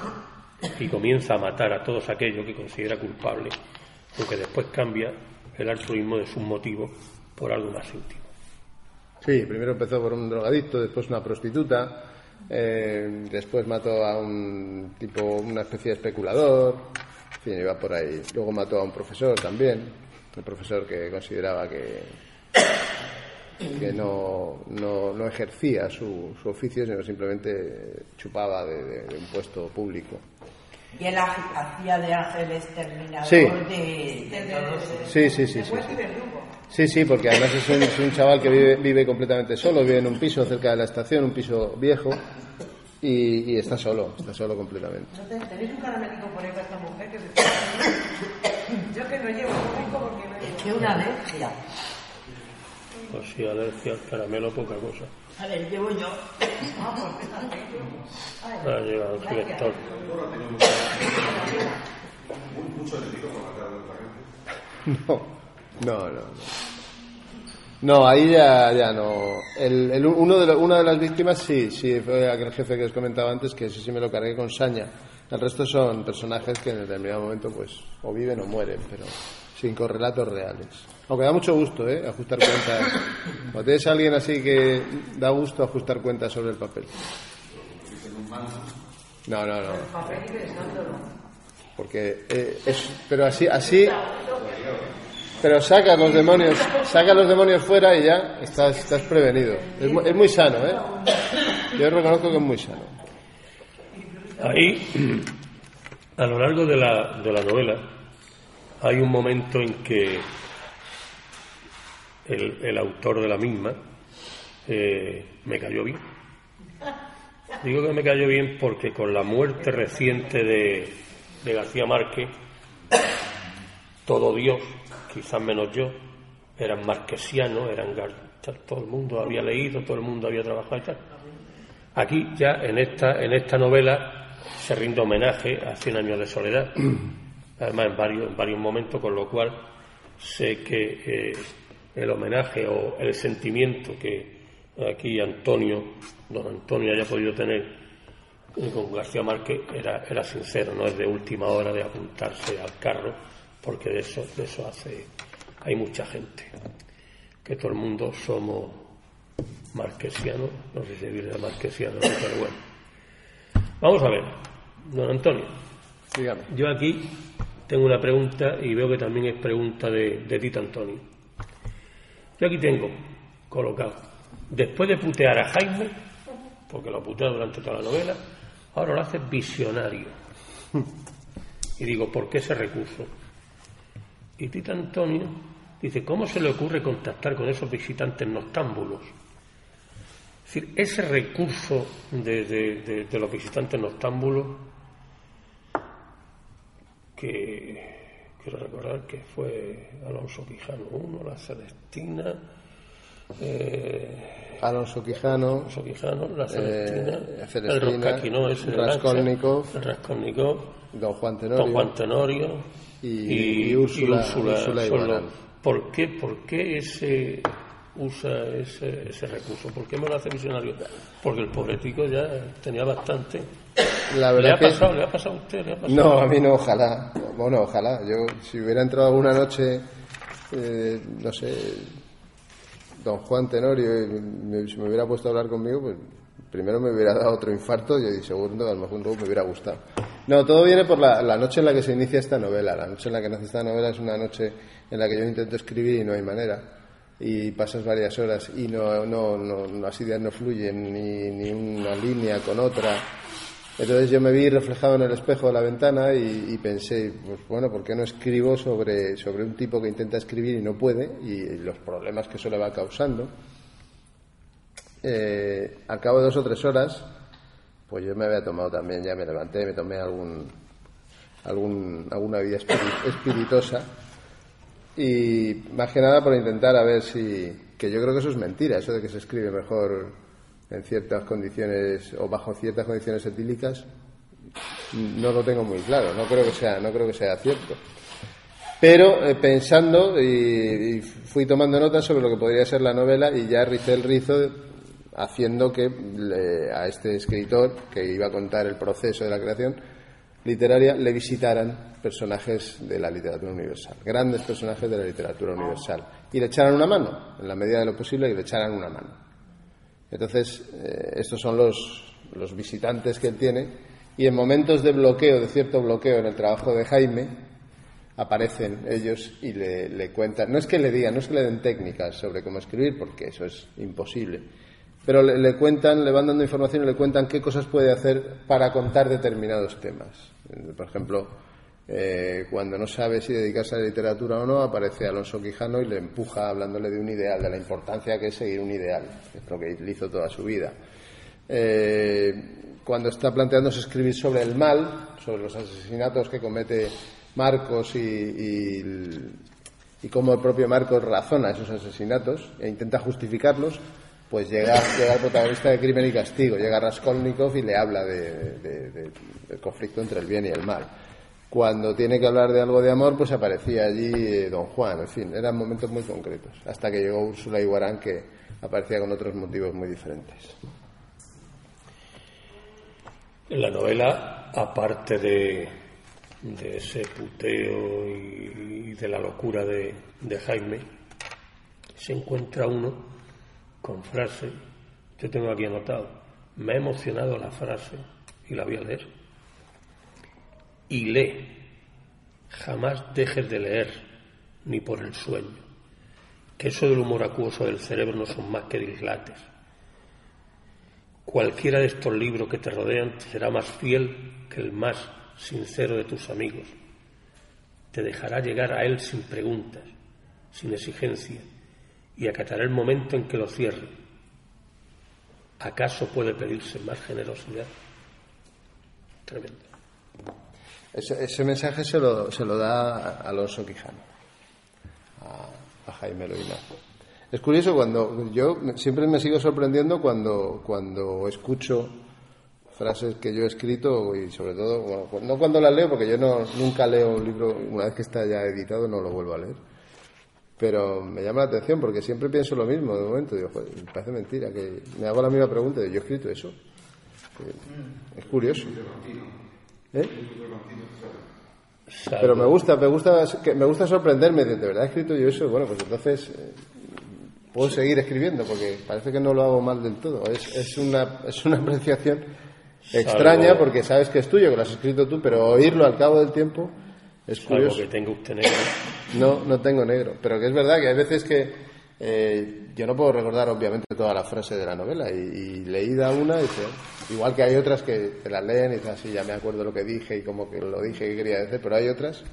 y comienza a matar a todos aquellos que considera culpables, aunque después cambia el altruismo de sus motivos por algo más íntimo. Sí, primero empezó por un drogadicto, después una prostituta, eh, después mató a un tipo, una especie de especulador, en fin, iba por ahí. Luego mató a un profesor también, un profesor que consideraba que, que no, no, no ejercía su, su oficio, sino simplemente chupaba de, de- de un puesto público. Y él ha- hacía de ángel exterminador Sí. de, de todos. Sí, sí, sí, sí. Sí, sí, sí, porque además es un, es un chaval que vive, vive completamente solo, vive en un piso cerca de la estación, un piso viejo, y, y está solo, está solo completamente. ¿No te- ¿Tenéis un caramelito por ahí para esta mujer que se Yo que no llevo, tengo porque no llevo. Es que una alergia. Pues sí, alergia al caramelo, poca cosa. A ver, llevo yo. Ah, pues fíjate. Ay, Ha llegado su lector. No, no, no. No, No, ahí ya, ya no. El, el- uno de lo- una de las víctimas sí, sí, fue aquel jefe que os comentaba antes, que ese sí me lo cargué con saña. El resto son personajes que en determinado momento pues o viven o mueren, pero sin correlatos reales. Aunque da mucho gusto, ¿eh? Ajustar cuentas. Cuando tienes a alguien así que da gusto ajustar cuentas sobre el papel. No, no, no. Porque eh, es, pero así, así, pero saca los demonios, saca los demonios fuera y ya estás, estás prevenido. Es, mu- es muy sano, ¿eh? Yo reconozco que es muy sano. Ahí, a lo largo de la, de la novela, hay un momento en que el, el autor de la misma eh, me cayó bien. Digo que me cayó bien porque con la muerte reciente de, de García Márquez, todo Dios, quizás menos yo, eran marquesianos, eran todo el mundo había leído, todo el mundo había trabajado y tal. Aquí ya en esta, en esta novela se rinde homenaje a Cien años de soledad, además en varios, en varios momentos, con lo cual sé que eh, el homenaje o el sentimiento que aquí Antonio, don Antonio haya podido tener con García Márquez era, era sincero, no es de última hora de apuntarse al carro, porque de eso, de eso hace, hay mucha gente, que todo el mundo somos marquesianos, no sé si se dice marquesiano, ¿no? pero bueno. Vamos a ver, don Antonio, Dígame. yo aquí tengo una pregunta y veo que también es pregunta de, de Tito Antonio. Yo aquí tengo colocado después de putear a Jaime, porque lo putea durante toda la novela, ahora lo hace visionario. Y digo, ¿por qué ese recurso? Y Tita Antonio dice, ¿cómo se le ocurre contactar con esos visitantes noctámbulos? Es decir, ese recurso de, de- de los visitantes noctámbulos que quiero recordar que fue Alonso Quijano uno, la Celestina, eh, Alonso Quijano, Alonso Quijano, la Celestina, Eh, el Celestina, de Raskolnikov, Lancha, el Raskolnikov, Don Juan Tenorio. Don Juan Tenorio Y- y Úrsula- Úrsula Iguarán. los- ¿Por qué, por qué ese usa ese, ese recurso? ¿Por qué me lo hace visionario? Porque el pobre tico ya tenía bastante. La ¿Le verdad ha que pasado? ¿Le ha pasado a usted? ¿Le ha pasado? no, a mí no, ojalá. Bueno, ojalá. Yo si hubiera entrado alguna noche, eh, no sé, Don Juan Tenorio, y me, si me hubiera puesto a hablar conmigo, pues primero me hubiera dado otro infarto y segundo a lo mejor luego me hubiera gustado. No, todo viene por la, noche en la que se inicia esta novela. La noche en la que nace esta novela es una noche en la que yo intento escribir y no hay manera. Y pasas varias horas y no, no, no, las ideas no fluyen, ni, ni una línea con otra. Entonces yo me vi reflejado en el espejo de la ventana y, y pensé, pues bueno, ¿por qué no escribo sobre, sobre un tipo que intenta escribir y no puede y los problemas que eso le va causando? Eh, al cabo de dos o tres horas, pues yo me había tomado también, ya me levanté, me tomé algún, algún, alguna vida espiri- espiritosa y más que nada por intentar a ver si, que yo creo que eso es mentira, eso de que se escribe mejor en ciertas condiciones o bajo ciertas condiciones etílicas, no lo tengo muy claro, no creo que sea, no creo que sea cierto. Pero eh, pensando y, y fui tomando notas sobre lo que podría ser la novela y ya ricé el rizo haciendo que le- a este escritor que iba a contar el proceso de la creación literaria le visitaran personajes de la literatura universal, grandes personajes de la literatura universal y le echaran una mano, en la medida de lo posible, y le echaran una mano. Entonces, eh, estos son los, los visitantes que él tiene y en momentos de bloqueo, de cierto bloqueo en el trabajo de Jaime, aparecen ellos y le, le cuentan, no es que le digan, no es que le den técnicas sobre cómo escribir, porque eso es imposible, pero le, cuentan, le van dando información y le cuentan qué cosas puede hacer para contar determinados temas. Eh, Por ejemplo, eh, cuando no sabe si dedicarse a la literatura o no, aparece Alonso Quijano y le empuja hablándole de un ideal, de la importancia que es seguir un ideal, es lo que hizo toda su vida. Eh, cuando está planteándose escribir sobre el mal, sobre los asesinatos que comete Marcos y cómo el propio Marcos razona esos asesinatos e intenta justificarlos, pues llega, llega el protagonista de Crimen y Castigo, llega Raskolnikov y le habla de- de- de- del conflicto entre el bien y el mal. Cuando tiene que hablar de algo de amor, pues aparecía allí eh, Don Juan, en fin, eran momentos muy concretos, hasta que llegó Úrsula Iguarán que aparecía con otros motivos muy diferentes. En la novela, aparte de, ese puteo y, de la locura de Jaime, se encuentra uno con frase, yo tengo aquí anotado, me ha emocionado la frase y la voy a leer. Y lee, jamás dejes de leer, ni por el sueño, que eso del humor acuoso del cerebro no son más que dislates. Cualquiera de estos libros que te rodean te será más fiel que el más sincero de tus amigos. Te dejará llegar a él sin preguntas, sin exigencia, y acatará el momento en que lo cierre. ¿Acaso puede pedirse más generosidad? Tremendo. Ese, ese mensaje se lo, se lo da Alonso Quijano, a, a Jaime Loina. Es curioso cuando yo siempre me sigo sorprendiendo cuando, cuando escucho frases que yo he escrito y sobre todo, no cuando las leo, porque yo no, nunca leo un libro, una vez que está ya editado no lo vuelvo a leer. Pero me llama la atención porque siempre pienso lo mismo de momento. Digo, joder, me parece mentira que me hago la misma pregunta. de, ¿Yo he escrito eso? Eh, Es curioso. ¿Eh? Pero me gusta, me gusta, que me gusta sorprenderme de, ¿de verdad he escrito yo eso. Bueno, pues entonces eh, puedo seguir escribiendo porque parece que no lo hago mal del todo. Es, es una, es una apreciación extraña porque sabes que es tuyo, que lo has escrito tú, pero oírlo al cabo del tiempo es curioso. que tenga usted negro. No, no tengo negro, pero que es verdad que hay veces que, eh, yo no puedo recordar obviamente toda la frase de la novela y, y leída una, dice, igual que hay otras que te las leen y dices así, ya me acuerdo lo que dije y como que lo dije que quería decir, pero hay otras.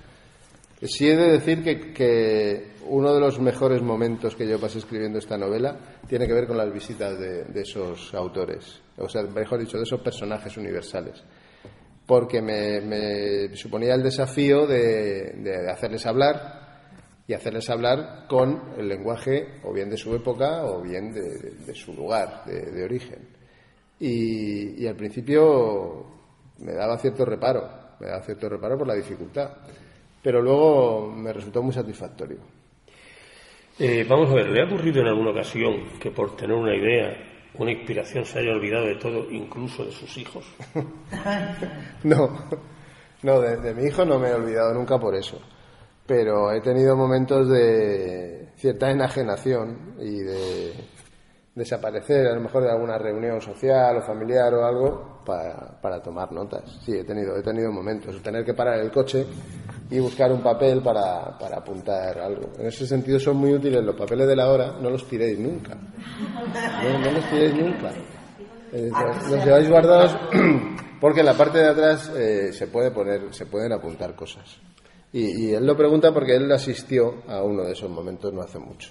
Sí he de decir que, que uno de los mejores momentos que yo pasé escribiendo esta novela tiene que ver con las visitas de, de esos autores, o sea, mejor dicho, de esos personajes universales porque me, me, suponía el desafío de, de, hacerles hablar y hacerles hablar con el lenguaje o bien de su época o bien de, su lugar de, origen. Y, y, al principio me daba cierto reparo, me daba cierto reparo por la dificultad, pero luego me resultó muy satisfactorio. Eh, vamos a ver, ¿le ha ocurrido en alguna ocasión que por tener una idea una inspiración se haya olvidado de todo, incluso de sus hijos? no, no, de, mi hijo no me he olvidado nunca por eso. Pero he tenido momentos de cierta enajenación y de desaparecer, a lo mejor de alguna reunión social o familiar o algo, para, para tomar notas. Sí, he tenido, he tenido momentos. Tener que parar el coche y buscar un papel para, para, apuntar algo. En ese sentido son muy útiles los papeles de la hora, no los tiréis nunca. No, los tiréis nunca. Eh, los lleváis guardados porque en la parte de atrás eh, se puede poner, se pueden apuntar cosas. Y, él lo pregunta porque él asistió a uno de esos momentos no hace mucho.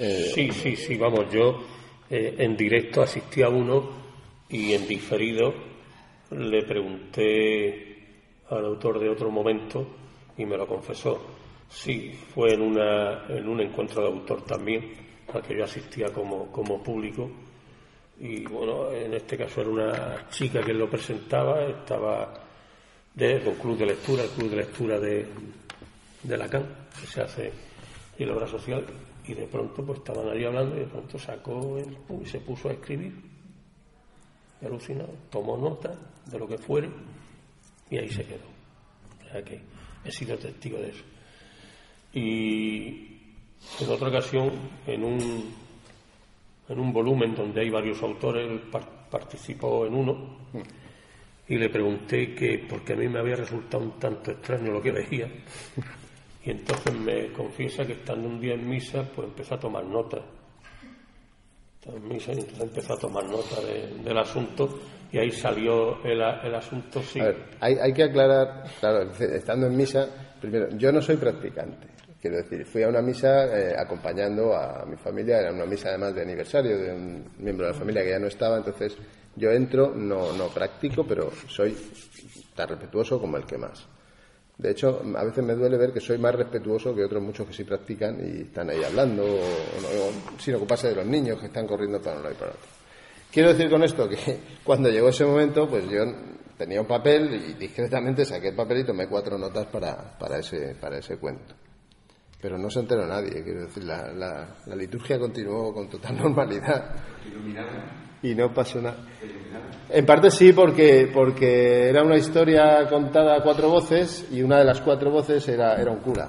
Eh, sí, sí, sí, vamos, yo eh, en directo asistí a uno y en diferido le pregunté al autor de otro momento y me lo confesó. Sí, fue en, una, en un encuentro de autor también, al que yo asistía como, como público. Y bueno, en este caso era una chica que lo presentaba, estaba desde un club de lectura, el club de lectura de, de Lacan, que se hace en la obra social, y de pronto pues estaban ahí hablando y de pronto sacó el y se puso a escribir. Alucinado, tomó nota de lo que fuere y ahí se quedó. O sea que he sido testigo de eso. Y en otra ocasión, en un, en un volumen donde hay varios autores, participó en uno y le pregunté que, porque a mí me había resultado un tanto extraño lo que veía, y entonces me confiesa que estando un día en misa, pues empezó a tomar nota. Estaba en misa y entonces empezó a tomar nota de, del asunto y ahí salió el, el asunto, sí. A ver, hay, hay, que aclarar, claro, estando en misa, primero, yo no soy practicante. Quiero decir, fui a una misa eh, acompañando a mi familia, era una misa además de aniversario de un miembro de la familia que ya no estaba, entonces yo entro, no, no practico, pero soy tan respetuoso como el que más. De hecho, a veces me duele ver que soy más respetuoso que otros muchos que sí practican y están ahí hablando, o, o, sin ocuparse de los niños que están corriendo para un lado y para otro. Quiero decir con esto que cuando llegó ese momento, pues yo tenía un papel y discretamente saqué el papel y tomé cuatro notas para, para, ese, para ese cuento. Pero no se enteró nadie, quiero decir, la, la, la liturgia continuó con total normalidad. Y no pasó nada. En parte sí, porque, porque era una historia contada a cuatro voces y una de las cuatro voces era, era un cura.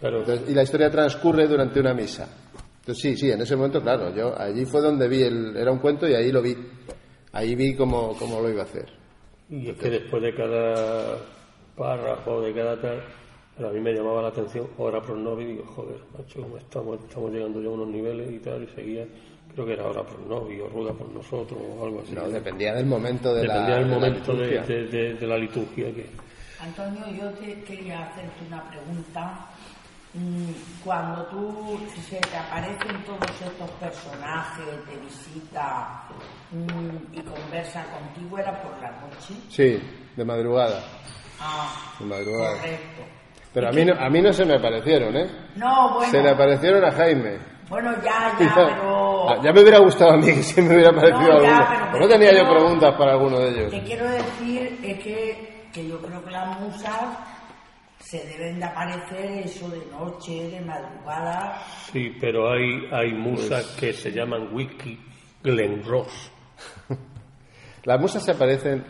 Claro. Entonces, y la historia transcurre durante una misa. Entonces, sí, sí, en ese momento, claro, yo allí fue donde vi el, era un cuento y ahí lo vi. Ahí vi cómo, cómo lo iba a hacer. Y es que después de cada párrafo, de cada tal, a mí me llamaba la atención hora por y digo, joder, macho, estamos, estamos llegando ya a unos niveles y tal, y seguía, creo que era hora por novio, rueda por nosotros o algo así. No, dependía del momento de dependía la del de la momento de, liturgia. de, de, de la liturgia que... Antonio, yo te quería hacerte una pregunta. Mm, Cuando tú se te aparecen todos estos personajes, te visita mm, y conversa contigo, ¿era por la noche? Sí, de madrugada. Ah, De madrugada. correcto. Pero a mí, no, a mí no se me aparecieron, ¿eh? No, bueno. Se le aparecieron a Jaime. Bueno, ya, ya, pero. Ah, ya me hubiera gustado a mí que se me hubiera parecido No, ya, alguno. pero- Pero no tenía yo pero- preguntas para alguno de ellos. Te quiero decir es que, que yo creo que las musas se deben de aparecer eso de noche, de madrugada. Sí, pero hay, hay musas que se llaman Wiki Glen Ross. Las musas se aparecen.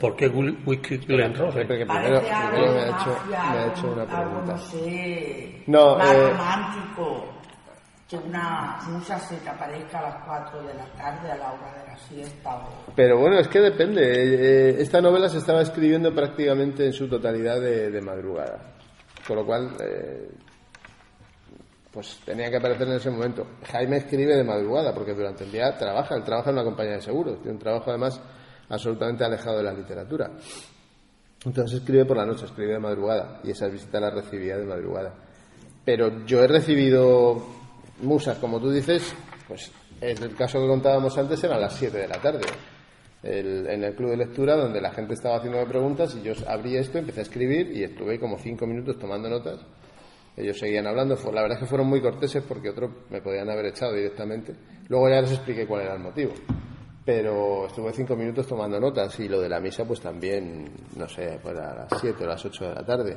¿Por qué Wiki Glen Ross? eh? Porque primero, algo primero me, ha hecho, me ha algo- hecho una algo, pregunta. no sé, No, más eh, romántico. Que una musa se te aparezca a las 4 de la tarde a la hora de la siesta. O... Pero bueno, es que depende. Eh, eh, Esta novela se estaba escribiendo prácticamente en su totalidad de, de madrugada. Con lo cual, eh, pues tenía que aparecer en ese momento. Jaime escribe de madrugada, porque durante el día trabaja, él trabaja en una compañía de seguros, tiene un trabajo además absolutamente alejado de la literatura. Entonces escribe por la noche, escribe de madrugada, y esas visitas las recibía de madrugada. Pero yo he recibido musas, como tú dices, pues en el caso que contábamos antes eran las 7 de la tarde. en el club de lectura donde la gente estaba haciendo preguntas y yo abrí esto, empecé a escribir y estuve como cinco minutos tomando notas ellos seguían hablando. La verdad es que fueron muy corteses porque otros me podían haber echado directamente. Luego ya les expliqué cuál era el motivo. Pero estuve cinco minutos tomando notas y lo de la misa, pues también, no sé, pues a las siete o las ocho de la tarde.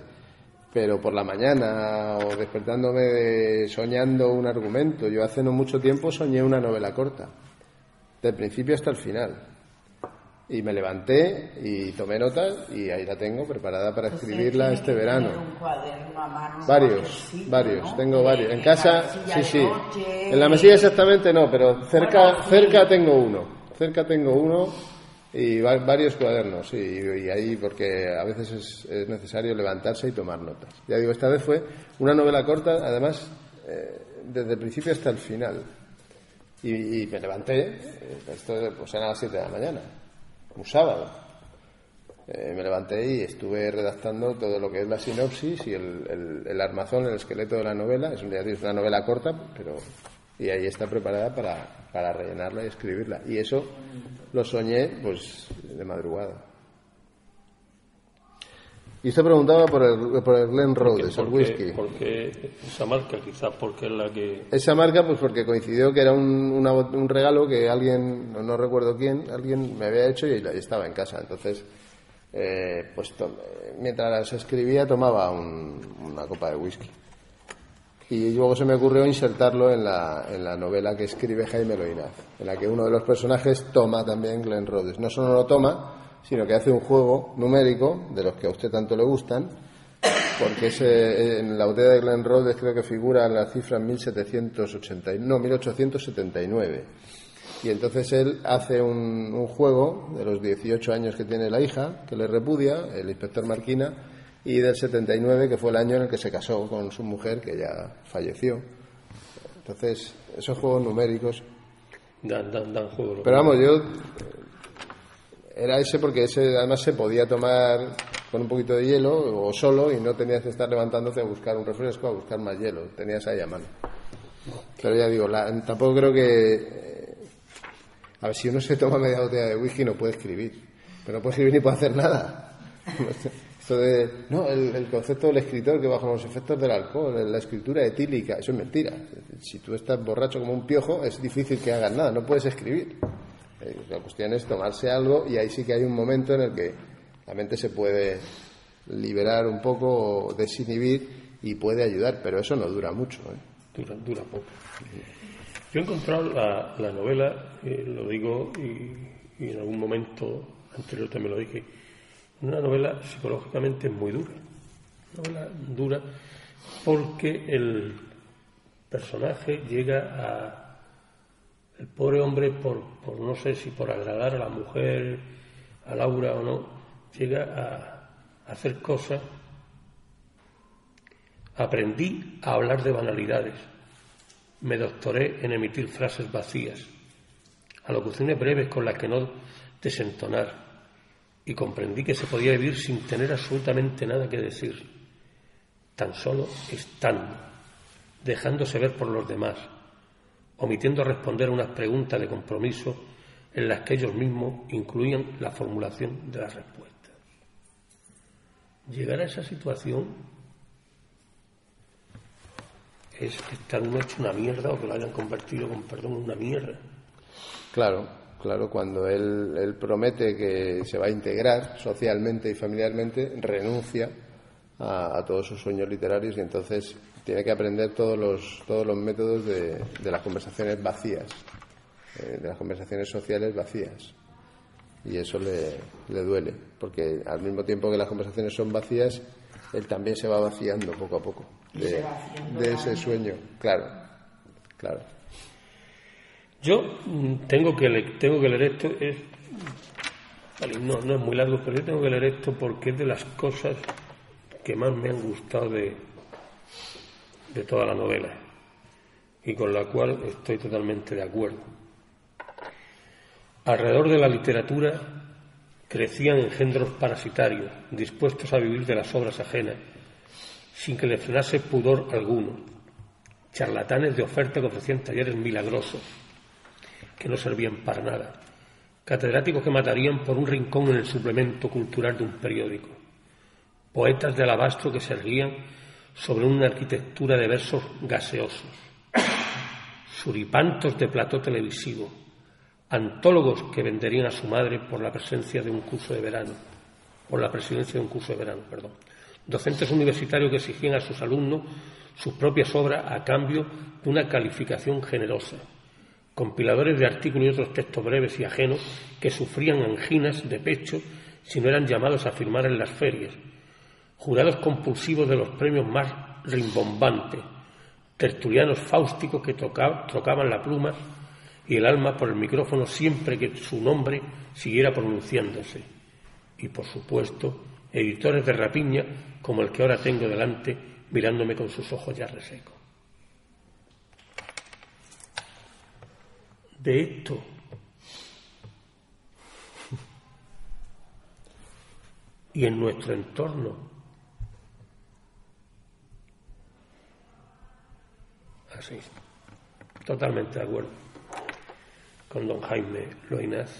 Pero por la mañana o despertándome soñando un argumento. Yo hace no mucho tiempo soñé una novela corta, del principio hasta el final. Y me levanté y tomé notas y ahí la tengo preparada para escribirla este verano. varios, varios, tengo varios. En casa, sí, sí. En la mesilla exactamente no, pero cerca, cerca tengo uno. Cerca tengo uno y varios cuadernos. Y, ahí, porque a veces es, necesario levantarse y tomar notas. Ya digo, esta vez fue una novela corta, además, eh, desde el principio hasta el final. Y, me levanté, eh, esto pues eran las 7 de la mañana un sábado. Eh, me levanté y estuve redactando todo lo que es la sinopsis y el, el, armazón, el esqueleto de la novela. Es, una novela corta, pero y ahí está preparada para, para rellenarla y escribirla. Y eso lo soñé pues de madrugada. Y se preguntaba por el, por el Glen Rhodes, el whisky. ¿Por qué esa marca? Quizás porque es la que... Esa marca, pues porque coincidió que era un, un regalo que alguien, no, recuerdo quién, alguien me había hecho y, estaba en casa. Entonces, eh, pues mientras escribía tomaba una copa de whisky. Y luego se me ocurrió insertarlo en la, en la novela que escribe Jaime Loinaz, en la que uno de los personajes toma también Glen Rhodes. No solo lo toma, sino que hace un juego numérico de los que a usted tanto le gustan, porque en la botella de Glen Rhodes creo que figura la cifra 1780, no, 1879. Y entonces él hace un, un, juego de los 18 años que tiene la hija, que le repudia, el inspector Marquina, y del 79, que fue el año en el que se casó con su mujer, que ya falleció. Entonces, esos juegos numéricos. Dan, dan, dan juego. Pero vamos, yo era ese porque ese además se podía tomar con un poquito de hielo o solo y no tenías que estar levantándote a buscar un refresco, a buscar más hielo, tenías ahí a mano. Pero ya digo, tampoco creo que... Eh, a ver, si uno se toma media botella de whisky no puede escribir, pero no puede escribir ni puede hacer nada. Esto de, no, el, concepto del escritor que bajo los efectos del alcohol, la escritura etílica, eso es mentira. Si tú estás borracho como un piojo, es difícil que hagas nada, no puedes escribir. Eh, la cuestión es tomarse algo y ahí sí que hay un momento en el que la mente se puede liberar un poco, desinhibir y puede ayudar, pero eso no dura mucho. ¿eh? Dura, poco. Yo he encontrado la, novela, eh, lo digo y, en algún momento anterior también lo dije, una novela psicológicamente muy dura. Una novela dura porque el personaje llega a el pobre hombre, por, no sé si por agradar a la mujer, a Laura o no, llega a, hacer cosas. Aprendí a hablar de banalidades. Me doctoré en emitir frases vacías, alocuciones breves con las que no desentonar. Y comprendí que se podía vivir sin tener absolutamente nada que decir, tan solo estando, dejándose ver por los demás omitiendo responder unas preguntas de compromiso en las que ellos mismos incluían la formulación de las respuestas. Llegar a esa situación es estar uno hecho una mierda o que lo hayan convertido, con perdón, en una mierda. Claro, claro, cuando él, él promete que se va a integrar socialmente y familiarmente, renuncia a, a todos sus sueños literarios y entonces tiene que aprender todos los, todos los métodos de, las conversaciones vacías, eh, de las conversaciones sociales vacías. Y eso le, le, duele, porque al mismo tiempo que las conversaciones son vacías, él también se va vaciando poco a poco de, ese sueño. Claro, claro. Yo mm, tengo que, leer esto, es, no, no es muy largo, pero yo tengo que leer esto porque es de las cosas que más me han gustado de, de toda la novela. y con la cual estoy totalmente de acuerdo. Alrededor de la literatura crecían engendros parasitarios, dispuestos a vivir de las obras ajenas, sin que le frenase pudor alguno, charlatanes de oferta que ofrecían talleres milagrosos, que no servían para nada, catedráticos que matarían por un rincón en el suplemento cultural de un periódico, poetas de alabastro que se erguían sobre una arquitectura de versos gaseosos, suripantos de plató televisivo, antólogos que venderían a su madre por la presencia de un curso de verano, por la presidencia de un curso de verano, perdón, docentes universitarios que exigían a sus alumnos sus propias obras a cambio de una calificación generosa, compiladores de artículos y otros textos breves y ajenos que sufrían anginas de pecho si no eran llamados a firmar en las ferias, jurados compulsivos de los premios más rimbombantes, tertulianos fáusticos que trocaban la pluma y el alma por el micrófono siempre que su nombre siguiera pronunciándose. Y, por supuesto, editores de rapiña como el que ahora tengo delante, mirándome con sus ojos ya resecos. De esto y en nuestro entorno así totalmente de acuerdo con don Jaime Loinaz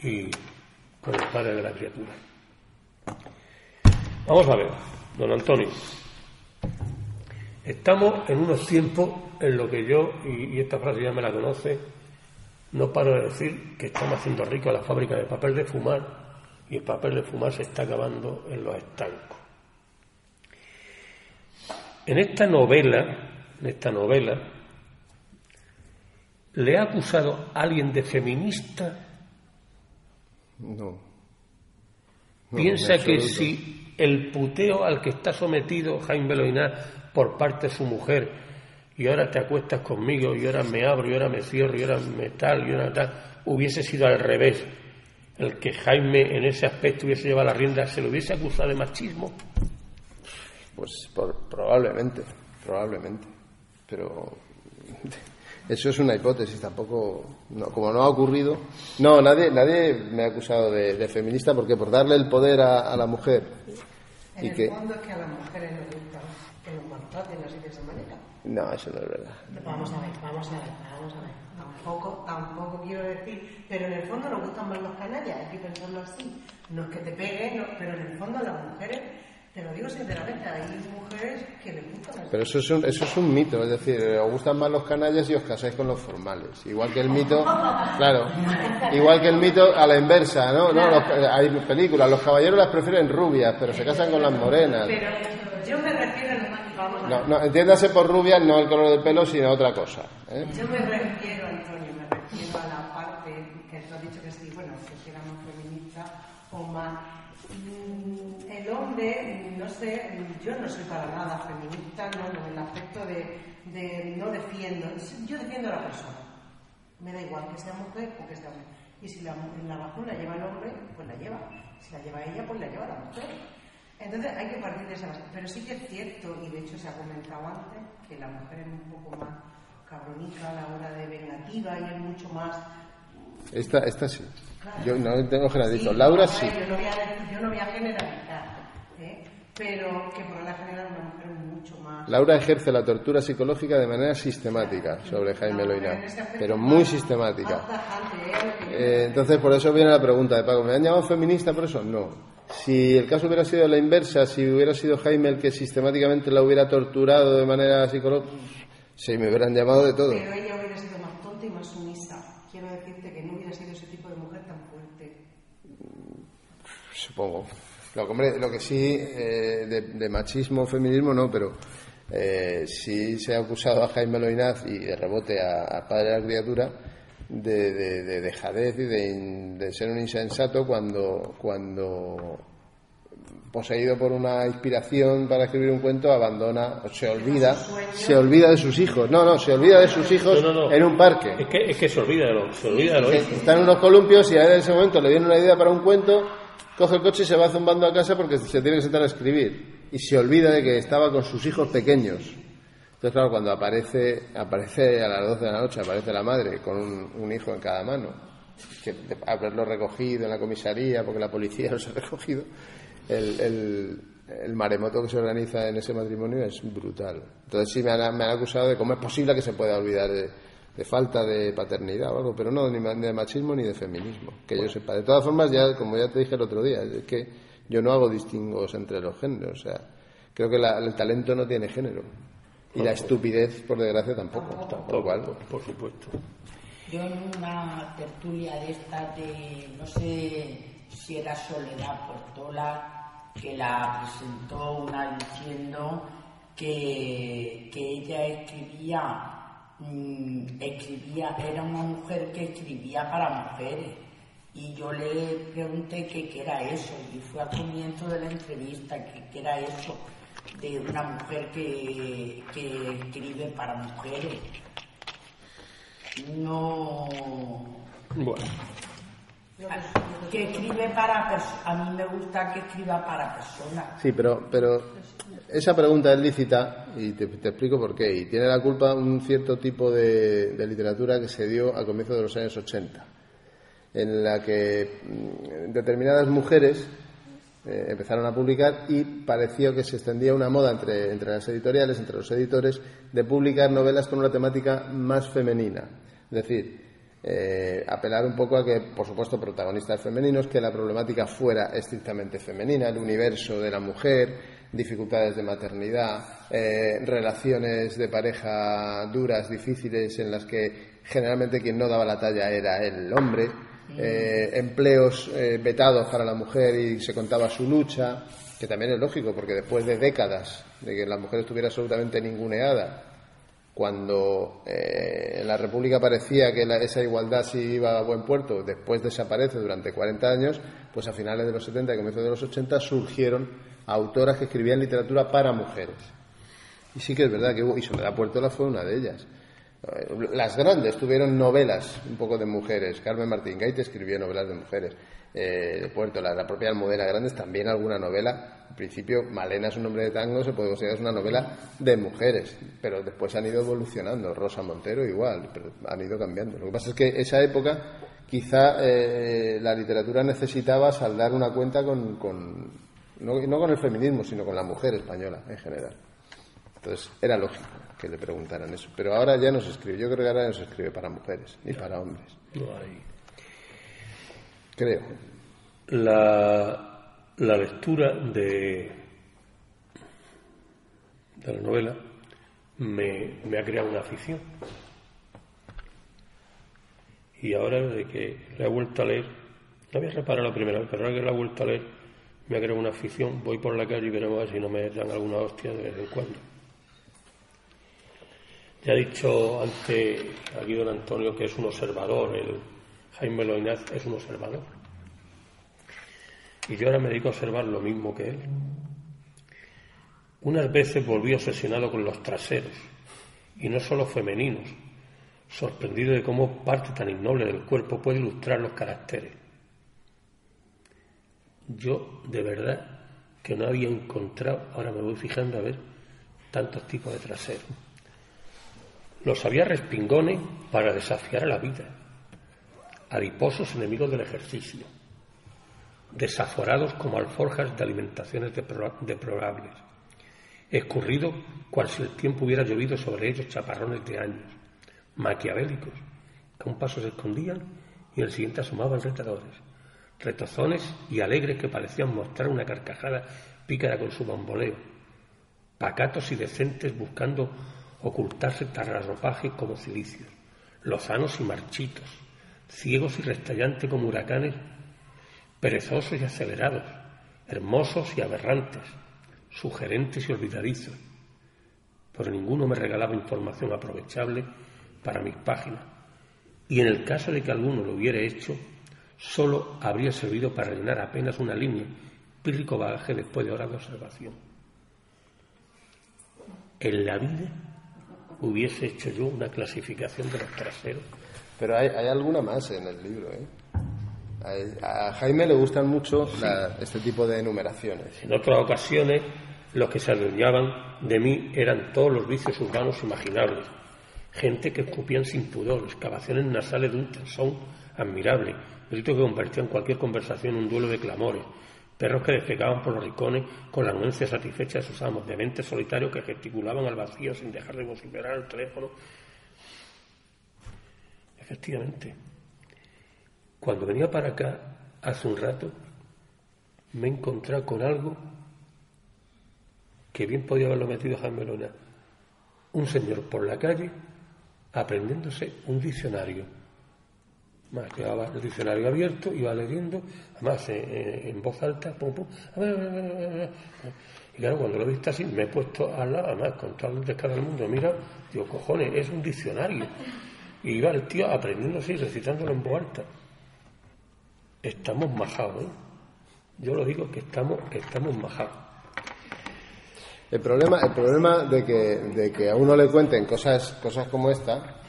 y con el padre de la criatura. Vamos a ver, don Antonio. Estamos en unos tiempos en lo que yo, y, esta frase ya me la conoce, no paro de decir que estamos haciendo rico a la fábrica de papel de fumar y el papel de fumar se está acabando en los estancos. En esta novela, en esta novela, ¿Le ha acusado alguien de feminista? No. Piensa que si el puteo al que está sometido Jaime Beloiná por parte de su mujer, y ahora te acuestas conmigo, y ahora me abro, y ahora me cierro, y ahora me tal, y ahora tal, hubiese sido al revés, el que Jaime en ese aspecto hubiese llevado la rienda, ¿se lo hubiese acusado de machismo? Pues probablemente, probablemente. Pero eso es una hipótesis, tampoco, como no ha ocurrido. No, nadie, nadie me ha acusado de, feminista porque por darle el poder a, la mujer. En y el que, fondo es que a las mujeres les gusta que los maltraten así de esa manera. No, eso no es verdad. Vamos a ver, vamos a ver, vamos a ver. Tampoco, tampoco quiero decir, pero en el fondo nos gustan más los canallas, hay que pensarlo así. No es que te peguen, pero en el fondo las mujeres te lo digo sinceramente, hay mujeres que les gustan. Pero eso es, un, eso es un mito, es decir, os gustan más los canallas y os casáis con los formales. Igual que el mito, claro, igual que el mito a la inversa, ¿no? no hay películas, los caballeros las prefieren rubias, pero se casan con las morenas. Pero yo me refiero, vamos no, no, entiéndase por rubias no el color del pelo, sino otra cosa. ¿eh? Yo me refiero, Antonio, me refiero a la parte que tú has dicho que sí, bueno, que si éramos feministas o más el hombre, no sé, yo no soy para nada feminista, no, en el aspecto de, no defiendo, yo defiendo a la persona. Me da igual que sea mujer o que sea hombre. Y si la, la vacuna lleva el hombre, pues la lleva. Si la lleva ella, pues la lleva la mujer. Entonces hay que partir de esa base. Pero sí que es cierto, y de hecho se ha comentado antes, que la mujer es un poco más cabronica a la hora de vengativa y es mucho más. Esta, esta sí. Yo no tengo generalizado. Laura sí. Yo no voy a, yo no voy a generalizar, ¿eh? pero que por la general una mujer mucho más. Laura ejerce la tortura psicológica de manera sistemática sobre Jaime Loina, pero muy sistemática. ¿eh? Eh, entonces, por eso viene la pregunta de Paco. ¿Me han llamado feminista por eso? No. Si el caso hubiera sido la inversa, si hubiera sido Jaime el que sistemáticamente la hubiera torturado de manera psicológica, sí, me hubieran llamado de todo. Pero ella hubiera sido más tonta y más sumisa. Quiero decirte que no hubiera sido ese tipo de mujer tan fuerte. Supongo. Lo, lo que sí, eh, de, machismo, feminismo, no, pero eh, sí se ha acusado a Jaime Loinaz y de rebote a, padre de la criatura de, de, dejadez y de, ser un insensato cuando, cuando poseído por una inspiración para escribir un cuento, abandona, o se olvida, se olvida de sus hijos. No, no, se olvida de sus hijos en un parque. Es que, es que se olvida de lo, se olvida de lo Están unos columpios y a él en ese momento le viene una idea para un cuento, coge el coche y se va zumbando a casa porque se tiene que sentar a escribir. Y se olvida de que estaba con sus hijos pequeños. Entonces, claro, cuando aparece, aparece a las 12 de la noche, aparece la madre con un, un hijo en cada mano, que haberlo recogido en la comisaría porque la policía los ha recogido, el, el, el maremoto que se organiza en ese matrimonio es brutal. Entonces sí me han, me han acusado de cómo es posible que se pueda olvidar de, de falta de paternidad o algo, pero no ni, de machismo ni de feminismo, que yo sepa. De todas formas, ya como ya te dije el otro día, es que yo no hago distingos entre los géneros, o sea, creo que la- el talento no tiene género y la estupidez, por desgracia, tampoco. Cual, por, por supuesto. Yo en una tertulia de esta de, no sé si era Soledad Portola, que la presentó una diciendo que, que ella escribía, mm, escribía, era una mujer que escribía para mujeres. Y yo le pregunté qué era eso, y fue al comienzo de la entrevista, que qué era eso de una mujer que, que escribe para mujeres. No. Bueno, Que escribe para personas. A mí me gusta que escriba para personas. Sí, pero, pero esa pregunta es lícita y te, explico por qué. Y tiene la culpa un cierto tipo de, de literatura que se dio a comienzos de los años 80, en la que mm, determinadas mujeres eh, empezaron a publicar y pareció que se extendía una moda entre, entre las editoriales, entre los editores, de publicar novelas con una temática más femenina. Es decir, eh, apelar un poco a que, por supuesto, protagonistas femeninos, que la problemática fuera estrictamente femenina, el universo de la mujer, dificultades de maternidad, eh, relaciones de pareja duras, difíciles, en las que generalmente quien no daba la talla era el hombre, eh, empleos eh, vetados para la mujer y se contaba su lucha, que también es lógico, porque después de décadas de que la mujer estuviera absolutamente ninguneada, cuando eh, en la República parecía que la- esa igualdad sí iba a buen puerto, después desaparece durante 40 años, pues a finales de los 70 y comienzos de los 80 surgieron autoras que escribían literatura para mujeres. Y sí que es verdad que hubo, y Soledad Puertola fue una de ellas. Las grandes tuvieron novelas un poco de mujeres. Carmen Martín Gaite escribió novelas de mujeres. Eh, de la propia Almudena Grandes también alguna novela. En principio, Malena es un nombre de tango, se puede considerar una novela de mujeres, pero después han ido evolucionando. Rosa Montero igual, pero han ido cambiando. Lo que pasa es que esa época quizá eh, la literatura necesitaba saldar una cuenta con, con- no, no con el feminismo, sino con la mujer española en general. Entonces era lógico que le preguntaran eso. Pero ahora ya no se escribe. Yo creo que ahora no se escribe para mujeres ni para hombres. no hay. Creo. La, la lectura de, de la novela me, me ha creado una afición. Y ahora, desde que la he vuelto a leer, no había reparado la primera vez, pero ahora que la he vuelto a leer, me ha creado una afición. Voy por la calle y veremos si no me dan alguna hostia de vez en cuando. Ya ha dicho antes aquí don Antonio que es un observador, el Jaime Loinaz es un observador. Y yo ahora me dedico a observar lo mismo que él. Unas veces volví obsesionado con los traseros, y no solo femeninos, sorprendido de cómo parte tan innoble del cuerpo puede ilustrar los caracteres. Yo, de verdad, que no había encontrado, ahora me voy fijando a ver, tantos tipos de traseros. Los había respingones para desafiar a la vida, adiposos enemigos del ejercicio, desaforados como alforjas de alimentaciones deplorables, escurridos cual si el tiempo hubiera llovido sobre ellos chaparrones de años, maquiavélicos, que a un paso se escondían y el siguiente asomaban retadores, retozones y alegres que parecían mostrar una carcajada pícara con su bamboleo, pacatos y decentes buscando ocultarse tras como cilicios, lozanos y marchitos, ciegos y restallantes como huracanes, perezosos y acelerados, hermosos y aberrantes, sugerentes y olvidadizos, pero ninguno me regalaba información aprovechable para mis páginas, y en el caso de que alguno lo hubiera hecho, solo habría servido para llenar apenas una línea, pírrico bagaje después de horas de observación. En la vida hubiese hecho yo una clasificación de los traseros. Pero hay, hay alguna más en el libro, ¿eh? A Jaime le gustan mucho la- este tipo de enumeraciones. En otras ocasiones Los que se adueñaban de mí eran todos los vicios urbanos imaginables. Gente que escupían sin pudor, excavaciones nasales de un tensón admirable, gritos que convertían cualquier conversación en un duelo de clamores, perros que despegaban por los rincones con la anuencia satisfecha de sus amos, dementes solitarios que gesticulaban al vacío sin dejar de vociferar el teléfono. Efectivamente, cuando venía para acá hace un rato, me he encontrado con algo que bien podía haberlo metido Jaime Lona. Un señor por la calle aprendiéndose un diccionario. Más llevaba el diccionario abierto, iba leyendo, además eh, eh, en voz alta, pum, pum, y claro, cuando lo he visto así, me he puesto al lado, además, con todo el descarga del mundo, mira, digo, cojones, es un diccionario. Y iba el tío aprendiéndose y recitándolo en voz alta. Estamos majados, ¿eh? Yo lo digo que estamos, que estamos majados. El problema, el problema de, que, de que a uno le cuenten cosas, cosas como esta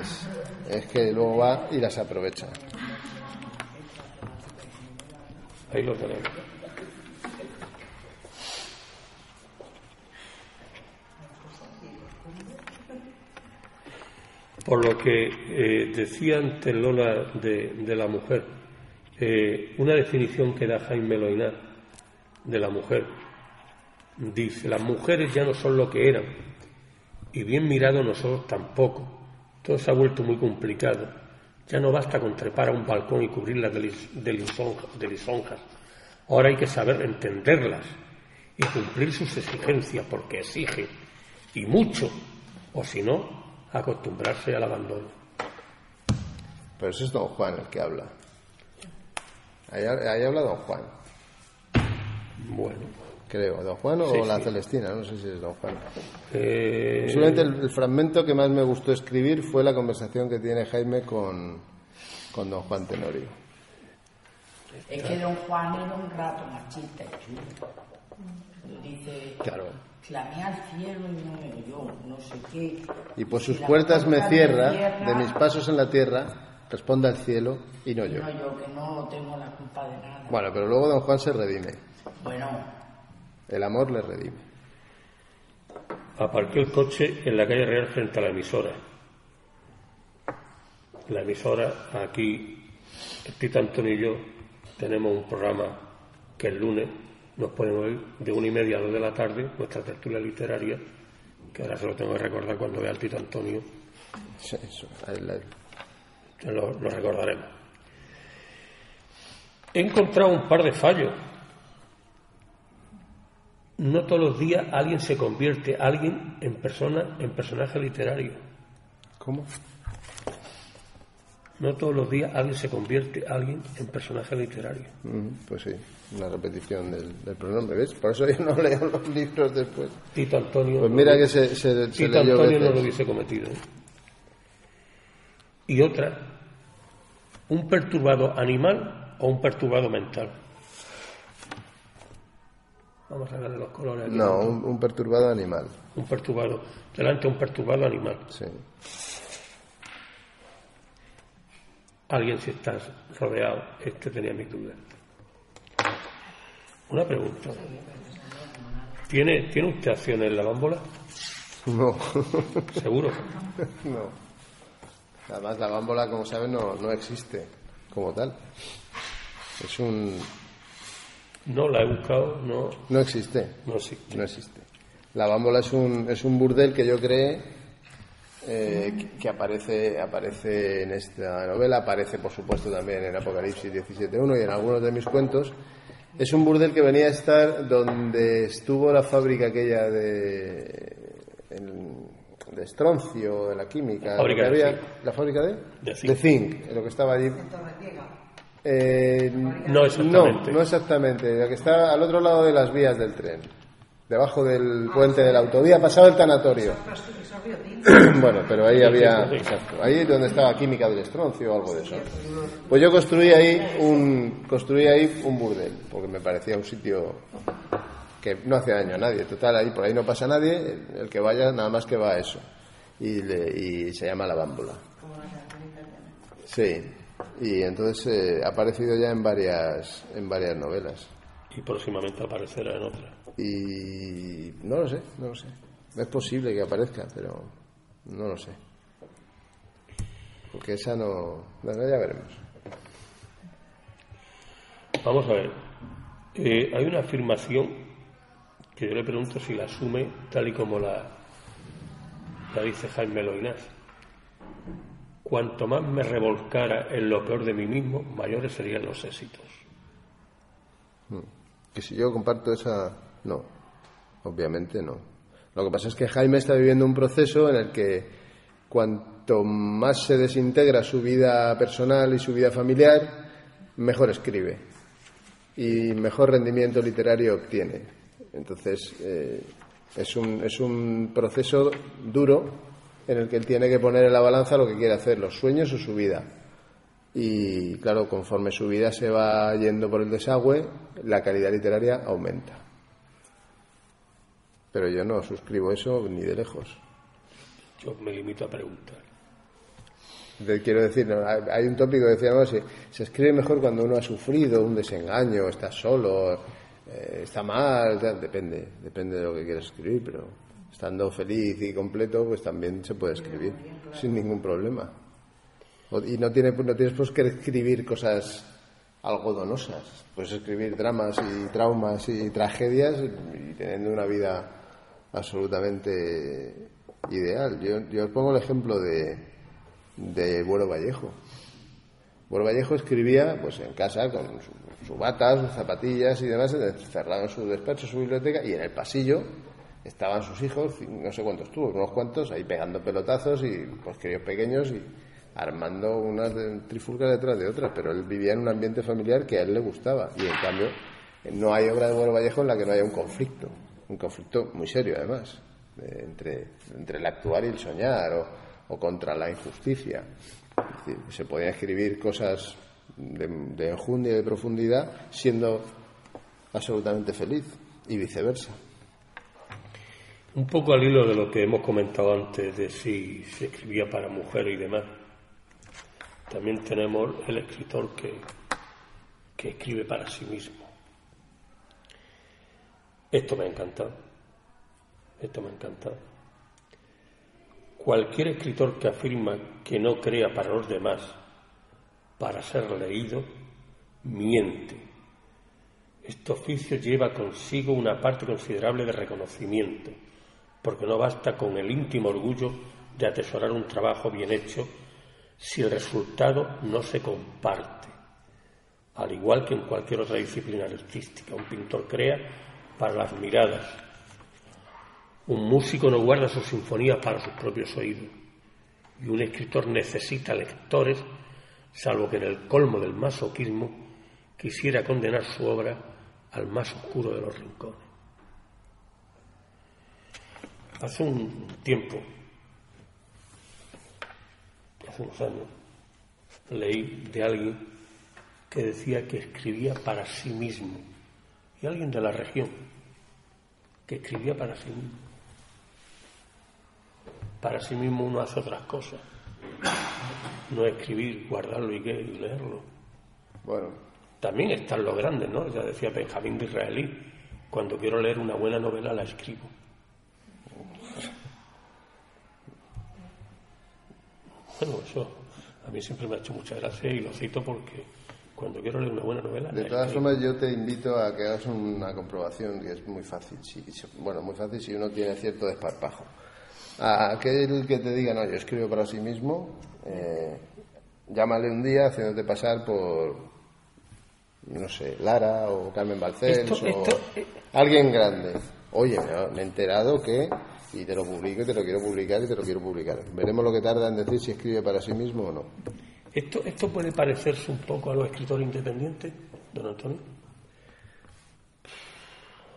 es, es que luego va y las aprovecha. Ahí lo tenemos. Por lo que eh, decía antes Lola de, la mujer, eh, una definición que da Jaime Loinar de la mujer, dice, las mujeres ya no son lo que eran, y bien mirado nosotros tampoco. Todo se ha vuelto muy complicado. Ya no basta con trepar a un balcón y cubrirlas de, lis- de lisonjas, de lisonjas. Ahora hay que saber entenderlas y cumplir sus exigencias, porque exige, y mucho, o si no, acostumbrarse al abandono. Pero eso es don Juan el que habla. Ahí, ahí habla don Juan, Bueno, creo. ¿Don Juan o Sí, la sí. Celestina? No sé si es don Juan. eh, Posiblemente el, el fragmento que más me gustó escribir fue la conversación que tiene Jaime con, con don Juan Tenorio. Es que don Juan era un rato machista. Dice, Claro. clamé al cielo y no me oyó, no sé qué. Y por sus la puertas me puerta cierra, cierra, de mis pasos en la tierra, responda el cielo y no yo. No, yo que no tengo la culpa de nada. Bueno, pero luego don Juan se redime. Bueno, El amor le redime. aparqué el coche en la calle Real frente a la emisora. La emisora, aquí, Tito Antonio y yo tenemos un programa que el lunes nos pueden oír de una y media a dos de la tarde, nuestra tertulia literaria, que ahora se lo tengo que recordar cuando vea al Tito Antonio, Sí, eso, ahí la- lo, lo recordaremos. He encontrado un par de fallos. No todos los días alguien se convierte, alguien en persona, en personaje literario. ¿Cómo? No todos los días alguien se convierte, alguien en personaje literario. Mm, pues sí, una repetición del, del pronombre, ¿ves? Por eso yo no leo los libros después. Tito Antonio. Pues mira que se, se, se Tito leyó Antonio no lo hubiese cometido. ¿eh? Y otra, un perturbado animal o un perturbado mental. Vamos a darle los colores. aquí. No, un, un perturbado animal. Un perturbado. Delante un perturbado animal. Sí. Alguien si estás rodeado, este tenía mis dudas. Una pregunta. ¿Tiene, ¿Tiene usted acciones en la bámbola? No, Seguro. no. Además, la bámbola, como saben, no, no existe como tal. Es un. No la he buscado, no, No existe. no existe. No existe. La bámbola es un, es un burdel que yo creé, eh, que- que aparece, aparece en esta novela, aparece por supuesto también en Apocalipsis 17.1 y en algunos de mis cuentos. Es un burdel que venía a estar donde estuvo la fábrica aquella de, el- de estroncio, de la química. Fábrica lo que de había- zinc. ¿La fábrica de? De zinc. zinc, lo que estaba allí. Torreciega. Eh, No exactamente. No, no exactamente. La que está al otro lado de las vías del tren. Debajo del puente de la autovía, pasado el tanatorio. Bueno, pero ahí había. Exacto. Ahí es donde estaba química del estroncio o algo de eso. Pues yo construí ahí un, construí ahí un burdel, porque me parecía un sitio que no hace daño a nadie. Total, ahí por ahí no pasa nadie. el- que vaya, nada más que va a eso. Y, le- y se llama La Bámbola. Sí. Y entonces eh, ha aparecido ya en varias, en varias novelas. Y próximamente aparecerá en otra. Y no lo sé, no lo sé. Es posible que aparezca, pero no lo sé. Porque esa no... Bueno, ya veremos. Vamos a ver. Eh, hay una afirmación que yo le pregunto si la asume tal y como la, la dice Jaime Loinaz. Cuanto más me revolcara en lo peor de mí mismo, mayores serían los éxitos. Que si yo comparto esa... No, obviamente no. Lo que pasa es que Jaime está viviendo un proceso en el que cuanto más se desintegra su vida personal y su vida familiar, mejor escribe y mejor rendimiento literario obtiene. Entonces, eh, es, un, es un proceso duro en el que él tiene que poner en la balanza lo que quiere hacer, los sueños o su vida. Y claro, conforme su vida se va yendo por el desagüe, la calidad literaria aumenta. Pero yo no suscribo eso ni de lejos. Yo me limito a preguntar. Quiero decir, no, hay un tópico que decíamos, se, se escribe mejor cuando uno ha sufrido un desengaño, está solo, eh, está mal, depende, depende de lo que quieras escribir, pero estando feliz y completo, pues también se puede escribir sin ningún problema. Y no, tiene, no tienes pues que escribir cosas algodonosas, puedes escribir dramas y traumas y tragedias y teniendo una vida absolutamente ideal. Yo, yo os pongo el ejemplo de, de Buero Vallejo. Buero Vallejo escribía pues en casa con su, su bata, sus zapatillas y demás, cerrado en su despacho, su biblioteca, y en el pasillo estaban sus hijos, no sé cuántos tuvo, unos cuantos, ahí pegando pelotazos y pues críos pequeños y armando unas de- trifulcas detrás de otras, pero él vivía en un ambiente familiar que a él le gustaba y en cambio no hay obra de Buero Vallejo en la que no haya un conflicto, un conflicto muy serio además, eh, entre, entre el actuar y el soñar o, o contra la injusticia. Es decir, se podían escribir cosas de, de enjundia y de profundidad siendo absolutamente feliz y viceversa. Un poco al hilo de lo que hemos comentado antes de si se escribía para mujer y demás. También tenemos el escritor que, que escribe para sí mismo. Esto me ha encantado. Esto me ha encantado. Cualquier escritor que afirma que no crea para los demás, para ser leído, miente. Este oficio lleva consigo una parte considerable de reconocimiento, porque no basta con el íntimo orgullo de atesorar un trabajo bien hecho si el resultado no se comparte. Al igual que en cualquier otra disciplina artística, un pintor crea para las miradas, un músico no guarda sus sinfonías para sus propios oídos, y un escritor necesita lectores, salvo que en el colmo del masoquismo quisiera condenar su obra al más oscuro de los rincones. Hace un tiempo, hace unos años, leí de alguien que decía que escribía para sí mismo, y alguien de la región, que escribía para sí mismo. Para sí mismo uno hace otras cosas, no escribir, guardarlo y, qué, y leerlo. Bueno, También están los grandes, ¿no? Ya decía Benjamín de Israelí, cuando quiero leer una buena novela la escribo. Bueno, eso a mí siempre me ha hecho mucha gracia y lo cito porque cuando quiero leer una buena novela de todas formas yo te invito a que hagas una comprobación que es muy fácil. Si, bueno, muy fácil si uno tiene cierto desparpajo. A aquel que te diga, no, yo escribo para sí mismo, eh, llámale un día haciéndote pasar por, no sé, Lara o Carmen Balcells Esto- o esto, eh, alguien grande. Oye, me he enterado que, y te lo publico, y te lo quiero publicar y te lo quiero publicar. Veremos lo que tarda en decir si escribe para sí mismo o no. Esto, esto puede parecerse un poco a los escritores independientes, don Antonio.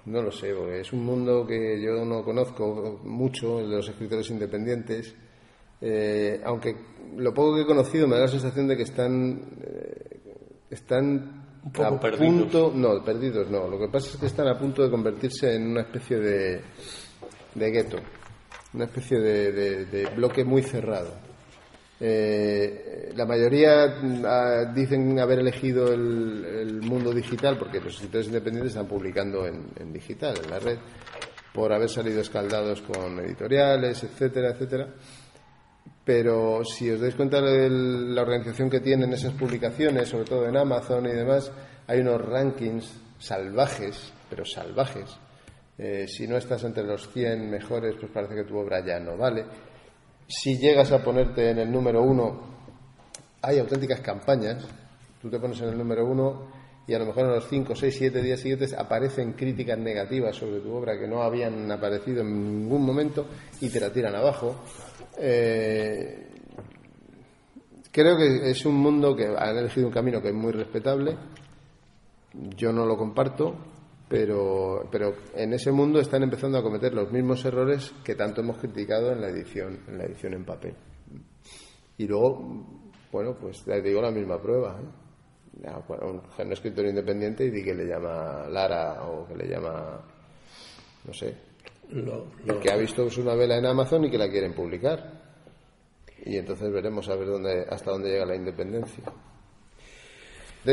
No lo sé, porque es un mundo que yo no conozco mucho, el de los escritores independientes. Eh, aunque lo poco que he conocido me da la sensación de que están eh, están Un poco a perdidos. punto, no, perdidos no. Lo que pasa es que están a punto de convertirse en una especie de de gueto, una especie de, bloque muy cerrado. Eh, la mayoría mm, ah, dicen haber elegido el, el mundo digital porque los escritores independientes están publicando en, en digital, en la red, por haber salido escaldados con editoriales, etcétera, etcétera. Pero si os dais cuenta de la organización que tienen esas publicaciones, sobre todo en Amazon y demás, hay unos rankings salvajes, pero salvajes. Eh, si no estás entre los 100 mejores, pues parece que tu obra ya no vale. Si llegas a ponerte en el número uno, hay auténticas campañas. Tú te pones en el número uno y a lo mejor en los 5, 6, 7 días siguientes aparecen críticas negativas sobre tu obra que no habían aparecido en ningún momento y te la tiran abajo. Eh, creo que es un mundo que han elegido un camino que es muy respetable. Yo no lo comparto, pero, pero en ese mundo están empezando a cometer los mismos errores que tanto hemos criticado en la edición en la edición en papel. Y luego bueno pues te digo la misma prueba ¿eh? un, escritor independiente y di que le llama Lara o que le llama no sé lo, que ha visto su novela en Amazon y que la quieren publicar. Y entonces veremos a ver dónde hasta dónde llega la independencia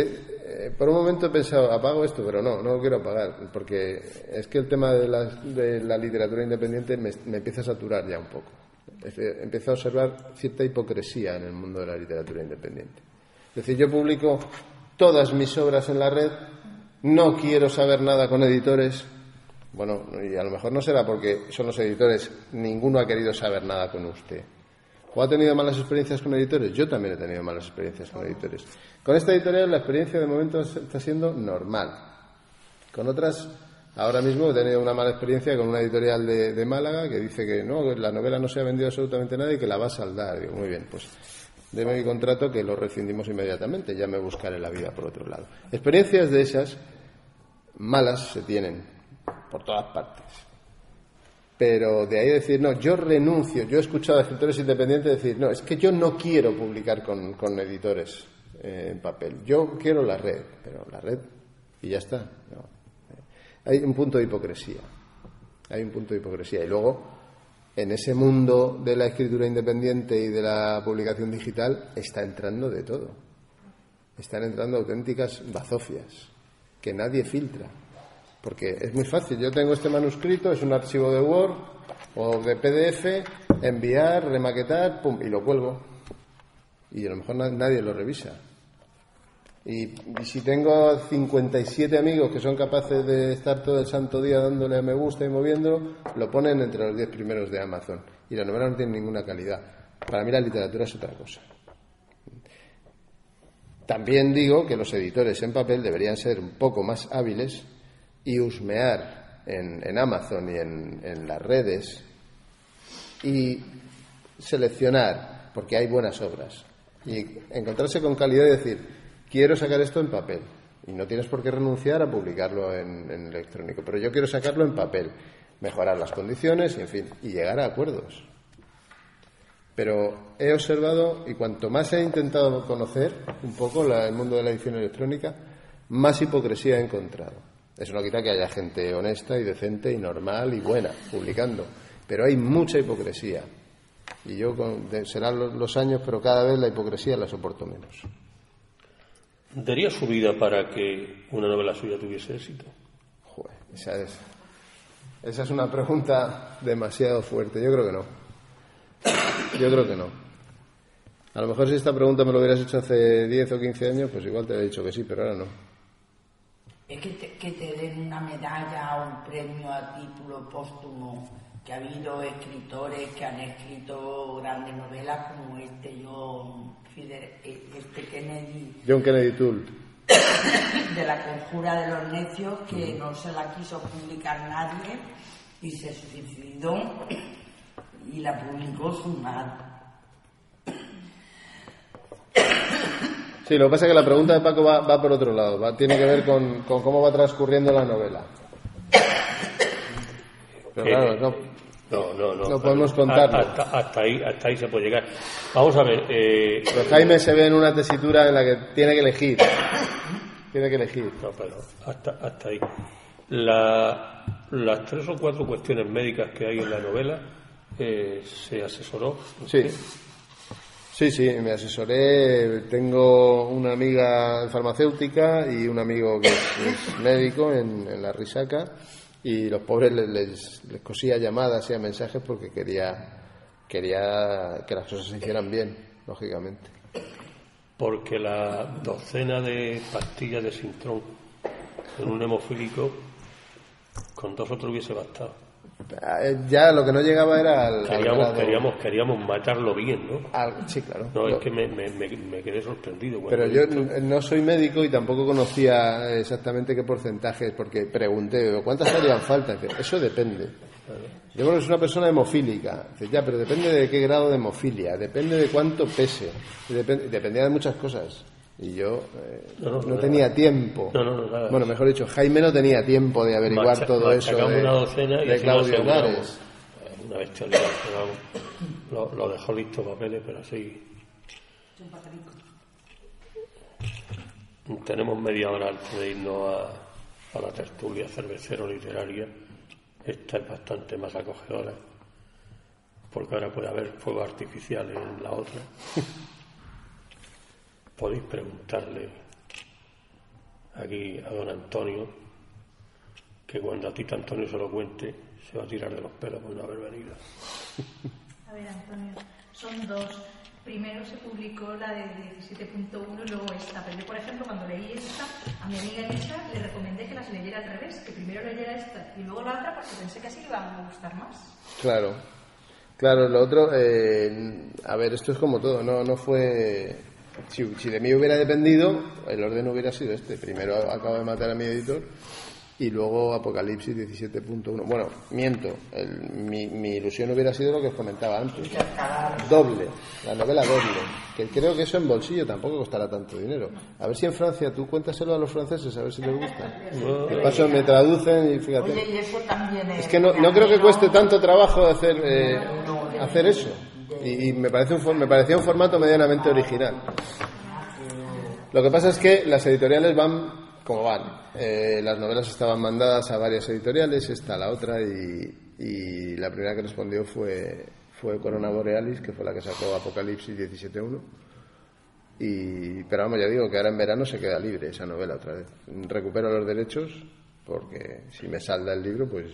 eh, por un momento he pensado, apago esto, pero no, no lo quiero apagar, porque es que el tema de la, literatura independiente me, empieza a saturar ya un poco. Empiezo a observar cierta hipocresía en el mundo de la literatura independiente. Es decir, yo publico todas mis obras en la red, no quiero saber nada con editores. Bueno, y a lo mejor no será porque son los editores, ninguno ha querido saber nada con usted. ¿O ha tenido malas experiencias con editores? Yo también he tenido malas experiencias con editores. Con esta editorial la experiencia de momento está siendo normal. Con otras, ahora mismo he tenido una mala experiencia con una editorial de, Málaga que dice que no, la novela no se ha vendido absolutamente nada y que la va a saldar. Digo, muy bien, pues deme mi contrato que lo rescindimos inmediatamente, ya me buscaré la vida por otro lado. Experiencias de esas malas se tienen por todas partes. Pero de ahí decir, no, yo renuncio. Yo he escuchado a escritores independientes decir, no, es que yo no quiero publicar con, editores eh, en papel. Yo quiero la red, pero la red y ya está. Hay un punto de hipocresía. Hay un punto de hipocresía. Y luego, en ese mundo de la escritura independiente y de la publicación digital, está entrando de todo. Están entrando auténticas bazofias que nadie filtra. Porque es muy fácil. Yo tengo este manuscrito, es un archivo de Word o de PDF, enviar, remaquetar, pum, y lo cuelgo. Y a lo mejor nadie lo revisa. Y, si tengo 57 amigos que son capaces de estar todo el santo día dándole a me gusta y moviéndolo, lo ponen entre los 10 primeros de Amazon. Y la novela no tiene ninguna calidad. Para mí la literatura es otra cosa. También digo que los editores en papel deberían ser un poco más hábiles y husmear en, Amazon y en, las redes y seleccionar, porque hay buenas obras, y encontrarse con calidad y decir, quiero sacar esto en papel. Y no tienes por qué renunciar a publicarlo en, en, electrónico, pero yo quiero sacarlo en papel, mejorar las condiciones y, en fin, y llegar a acuerdos. Pero he observado, y cuanto más he intentado conocer un poco el mundo de la edición electrónica, más hipocresía he encontrado. Eso no quita que haya gente honesta y decente y normal y buena publicando, pero hay mucha hipocresía. Y yo, serán los, años, pero cada vez la hipocresía la soporto menos. ¿Daría su vida para que una novela suya tuviese éxito? Joder, esa es, esa es una pregunta demasiado fuerte. Yo creo que no. Yo creo que no. A lo mejor si esta pregunta me lo hubieras hecho hace 10 o 15 años, pues igual te habría dicho que sí, pero ahora no es que te, que te den una medalla o un premio a título póstumo, que ha habido escritores que han escrito grandes novelas como este John, este Kennedy. John Kennedy Toole. De la conjura de los necios, que no se la quiso publicar nadie y se suicidó y la publicó su madre. Sí, lo que pasa es que la pregunta de Paco va, por otro lado, tiene que ver con, cómo va transcurriendo la novela. Pero claro, no, no, no, no, podemos contarlo. Hasta, ahí, hasta ahí se puede llegar. Vamos a ver. Eh, pero Jaime se ve en una tesitura en la que tiene que elegir. Tiene que elegir. No, pero hasta, hasta ahí. las tres o cuatro cuestiones médicas que hay en la novela eh, se asesoró. Sí. Sí, sí, me asesoré. Tengo una amiga farmacéutica y un amigo que es, médico en, la Risaca y los pobres les cosía llamadas y a mensajes porque quería, quería que las cosas se hicieran bien, lógicamente. Porque la docena de pastillas de Sintrón en un hemofílico, con dos otros hubiese bastado. Eh, Ya lo que no llegaba era al. Queríamos, grado- queríamos, queríamos matarlo bien, ¿no? al- sí, claro. No, Lo- es que me, me, me, quedé sorprendido. Pero yo esto. no soy médico y tampoco conocía exactamente qué porcentajes, porque pregunté, ¿cuántas harían falta? Eso depende. Yo creo que es una persona hemofílica. Dice, ya, pero depende de qué grado de hemofilia, depende de cuánto pese, y depen- dependía de muchas cosas. Y yo eh, No, no, no, nada. tenía tiempo. No, no, no. Bueno, mejor dicho, Jaime no tenía tiempo de averiguar todo eso de, una docena y de así Claudio. Henares. Eh, Una bestialidad, lo, lo dejó listo papeles, pero así. Tenemos media hora antes de irnos a, a la tertulia cervecero literaria. Esta es bastante más acogedora, porque ahora puede haber fuegos artificiales en la otra. Podéis preguntarle aquí a don Antonio, que cuando a Tito Antonio se lo cuente, se va a tirar de los pelos por no haber venido. A ver, Antonio, son dos. Primero se publicó la de 17.1 y luego esta. Pero yo, por ejemplo, cuando leí esta, a mi amiga Elisa le recomendé que las leyera al revés, que primero leyera esta y luego la otra, porque pensé que así le iba a gustar más. Claro, claro, lo otro, eh, a ver, esto es como todo, no, no fue, si, si de mí hubiera dependido, el orden hubiera sido este, primero acabo de matar a mi editor y luego Apocalipsis 17.1, bueno, miento, el- mi, mi ilusión hubiera sido lo que os comentaba antes, doble, la novela doble, que creo que eso en bolsillo tampoco costará tanto dinero, a ver si en Francia, tú cuéntaselo a los franceses, a ver si les gusta, de paso me traducen y fíjate. Oye, y eso también es. Es que no, no creo que cueste tanto trabajo hacer, eh, hacer eso. Y, me, parece un, me parecía un formato medianamente original. Lo que pasa es que las editoriales van como van. Eh, las novelas estaban mandadas a varias editoriales, esta la otra, y, y la primera que respondió fue, fue Corona Borealis, que fue la que sacó Apocalipsis 17.1. Y, pero vamos, ya digo que ahora en verano se queda libre esa novela otra vez. Recupero los derechos porque si me salda el libro, pues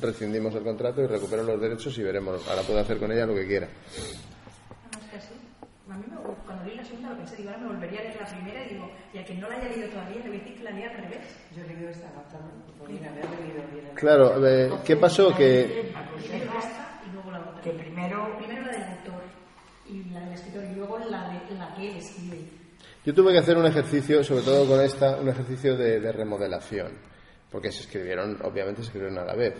rescindimos el contrato y recupero los derechos y veremos. Ahora puedo hacer con ella lo que quiera. No es que así. A mí me, cuando leí la segunda lo pensé, digo, ahora me volvería a leer la primera y digo, y a quien no la haya leído todavía le voy a decir que la lea al revés. Yo he leído esta gata, por bien haber leído bien. Claro, eh, ¿qué pasó? Que Primero esta y luego la otra. Que primero. Primero la del autor y la del escritor y luego la, de, la que él escribe. yo tuve que hacer un ejercicio, sobre todo con esta, un ejercicio de, de remodelación, porque se escribieron, obviamente se escribieron a la vez.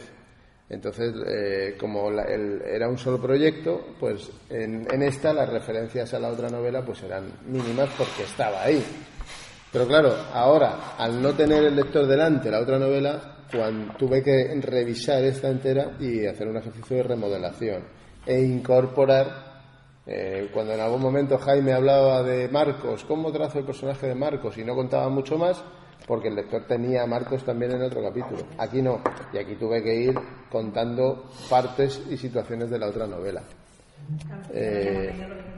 Entonces, eh, como la- el- era un solo proyecto, pues en, esta las referencias a la otra novela pues eran mínimas porque estaba ahí. Pero claro, ahora, al no tener el lector delante la otra novela, cuando tuve que revisar esta entera y hacer un ejercicio de remodelación e incorporar, eh, cuando en algún momento Jaime hablaba de Marcos, ¿cómo trazo el personaje de Marcos? Y no contaba mucho más, porque el lector tenía a Marcos también en otro capítulo. Aquí no, y aquí tuve que ir contando partes y situaciones de la otra novela. Eh, lo.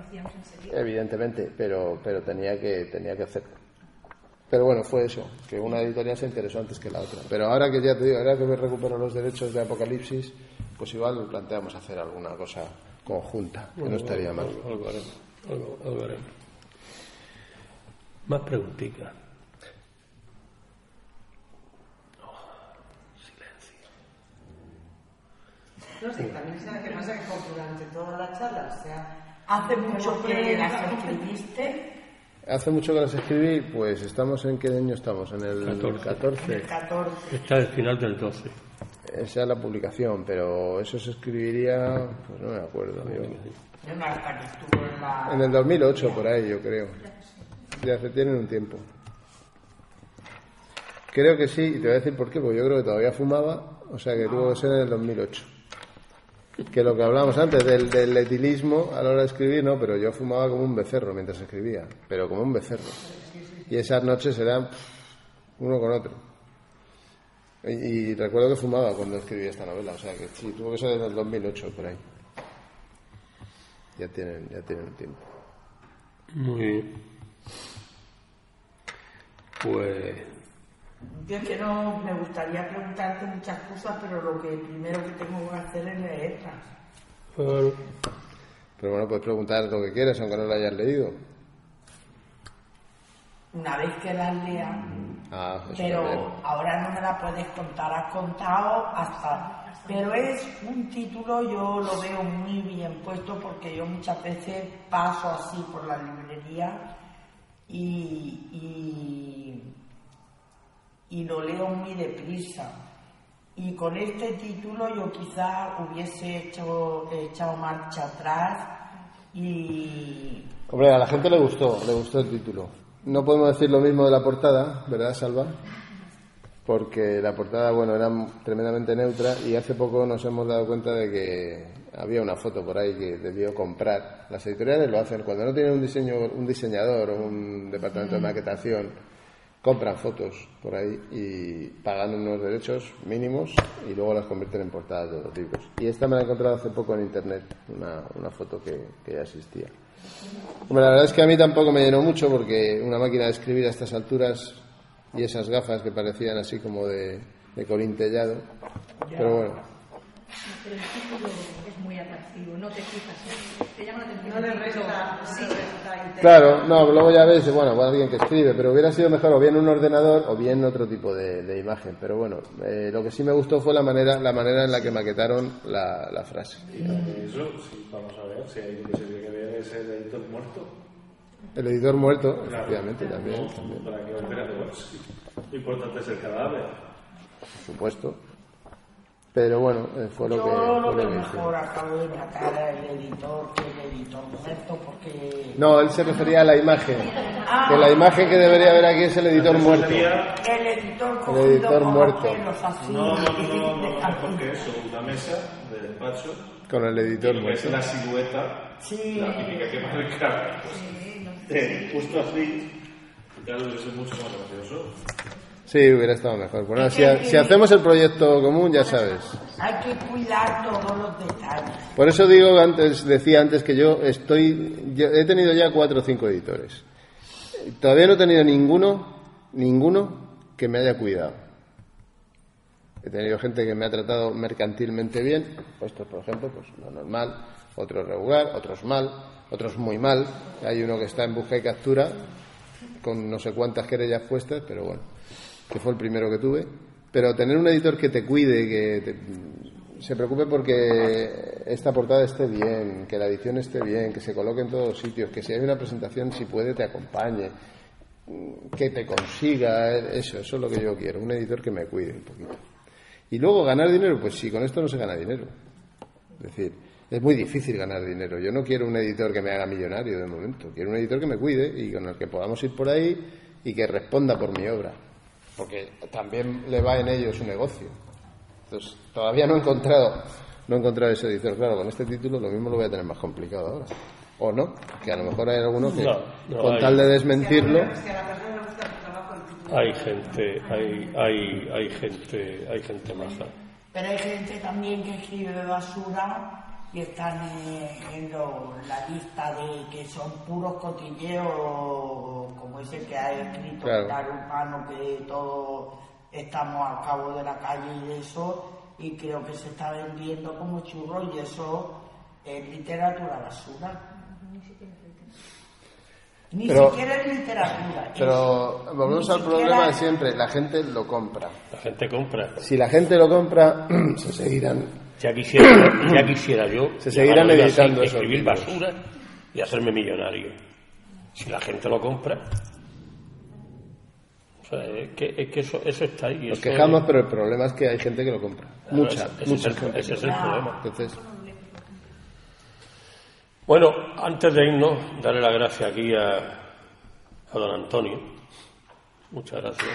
Evidentemente, pero, pero tenía, que, tenía que hacerlo. Pero bueno, fue eso, que una editorial se interesó antes que la otra. Pero ahora que ya te digo, ahora que me recupero los derechos de Apocalipsis, pues igual planteamos hacer alguna cosa conjunta, que no estaría mal. Algo, algo algo-. Más preguntitas. No sé, también sabe que pasa que como durante toda la charla, o sea, Hace mucho que las escribiste. Hace mucho que las escribí, pues estamos en qué año estamos, en el 14. 14. El 14. Está al final del 12. Esa es la publicación, pero eso se escribiría, pues no me acuerdo. yo. De una hasta que estuvo en la. En el 2008, por ahí, yo creo. Ya se tienen un tiempo. Creo que sí, y te voy a decir por qué, porque yo creo que todavía fumaba, o sea que tuvo que ser en el 2008. Que lo que hablábamos antes del, del etilismo a la hora de escribir, no, pero yo fumaba como un becerro mientras escribía, pero como un becerro. Y esas noches eran uno con otro. Y, recuerdo que fumaba cuando escribí esta novela, o sea que sí, tuvo que ser en el 2008, por ahí. Ya tienen, ya tienen tiempo. Muy bien. Pues Yo es que no me gustaría preguntarte muchas cosas, pero lo que primero que tengo que hacer es leerlas. claro, Pero bueno, puedes preguntar lo que quieras, aunque no lo hayas leído. Una vez que las lea, Ah, pero también. ahora no me la puedes contar, has contado hasta... Pero es un título, yo lo veo muy bien puesto porque yo muchas veces paso así por la librería y, y, y lo leo muy deprisa. Y con este título yo quizá hubiese hecho, echado marcha atrás y Hombre, a la gente le gustó, le gustó el título. No podemos decir lo mismo de la portada, ¿verdad, Salva? Porque la portada, bueno, era tremendamente neutra y hace poco nos hemos dado cuenta de que había una foto por ahí que debió comprar. Las editoriales lo hacen cuando no tienen un diseño, un diseñador o un departamento de maquetación, compran fotos por ahí y pagan unos derechos mínimos y luego las convierten en portadas de los libros. Y esta me la he encontrado hace poco en internet, una, una foto que, que ya existía. Hombre, la verdad es que a mí tampoco me llenó mucho porque una máquina de escribir a estas alturas y esas gafas que parecían así como de, de colintellado. Pero bueno, Pero el título es muy atractivo, no te fijas, ¿eh? te llama la atención. No le el resta, no Sí. le resta interés. claro, no, luego ya ves, bueno, va alguien que escribe, pero hubiera sido mejor o bien un ordenador o bien otro tipo de, de imagen. Pero bueno, eh, lo que sí me gustó fue la manera, la manera en la que maquetaron la, la frase. Y eso, sí, vamos a ver, si hay que se tiene que ver ese editor muerto. El editor muerto, efectivamente, también, No, también, Para que espérate, bueno, sí. Lo importante es el cadáver. por supuesto. Pero bueno, eh, fue lo Yo que, lo fue lo veo que mejor acabo de matar al editor que el editor muerto porque No, él se refería a la imagen. Ah. Que la imagen que debería haber aquí es el editor muerto. sería- el editor El editor muerto. así No, no, no, no, no, y- mejor que eso, una mesa de despacho. Con el editor que es muerto. la silueta, Sí. la típica que marca. Eh, justo así, claro, debe ser mucho más gracioso. Sí, hubiera estado mejor. Bueno, si hacemos el proyecto común, ya sabes. hay que cuidar todos los detalles Por eso digo antes, decía antes que yo estoy, yo he tenido ya cuatro o cinco editores. Todavía no he tenido ninguno, ninguno que me haya cuidado. He tenido gente que me ha tratado mercantilmente bien, estos por ejemplo, pues lo normal, otros regular, otros mal, otros muy mal. Hay uno que está en busca y captura con no sé cuántas querellas puestas, pero bueno, que fue el primero que tuve. Pero tener un editor que te cuide, que te- se preocupe porque esta portada esté bien, que la edición esté bien, que se coloque en todos los sitios, que si hay una presentación, si puede, te acompañe, que te consiga, eso, eso es lo que yo quiero, un editor que me cuide un poquito. Y luego ganar dinero, pues sí, con esto no se gana dinero. Es decir, es muy difícil ganar dinero. Yo no quiero un editor que me haga millonario de momento. Quiero un editor que me cuide y con el que podamos ir por ahí y que responda por mi obra. Porque también le va en ello su negocio. Entonces, todavía no he encontrado, no he encontrado ese editor. Claro, con este título lo mismo lo voy a tener más complicado ahora. O no, que a lo mejor hay alguno que, No, no con hay. tal de desmentirlo, Si a la persona le gusta tu trabajo, el título. hay gente, hay, hay, hay gente, hay gente maja. pero hay gente también que escribe basura y están en lo- la lista de que son puros cotilleos como ese que ha escrito Claro. Pilar Urbano que todos estamos al cabo de la calle y de eso y creo que se está vendiendo como churro y eso es literatura basura ni Pero- siquiera es literatura pero es- volvemos ni al siquiera- problema de siempre, la gente lo compra. La gente compra. Si la gente lo compra, se seguirán Ya quisiera, ya quisiera yo Se así, escribir libros. basura y hacerme millonario. Si la gente lo compra. O sea, es que, es que eso, eso está ahí. Nos quejamos, es- pero el problema es que hay gente que lo compra. Mucha, ese, ese mucha es el, gente. ese es el problema. Entonces, Bueno, antes de irnos, darle las gracias aquí a, a don Antonio. Muchas gracias.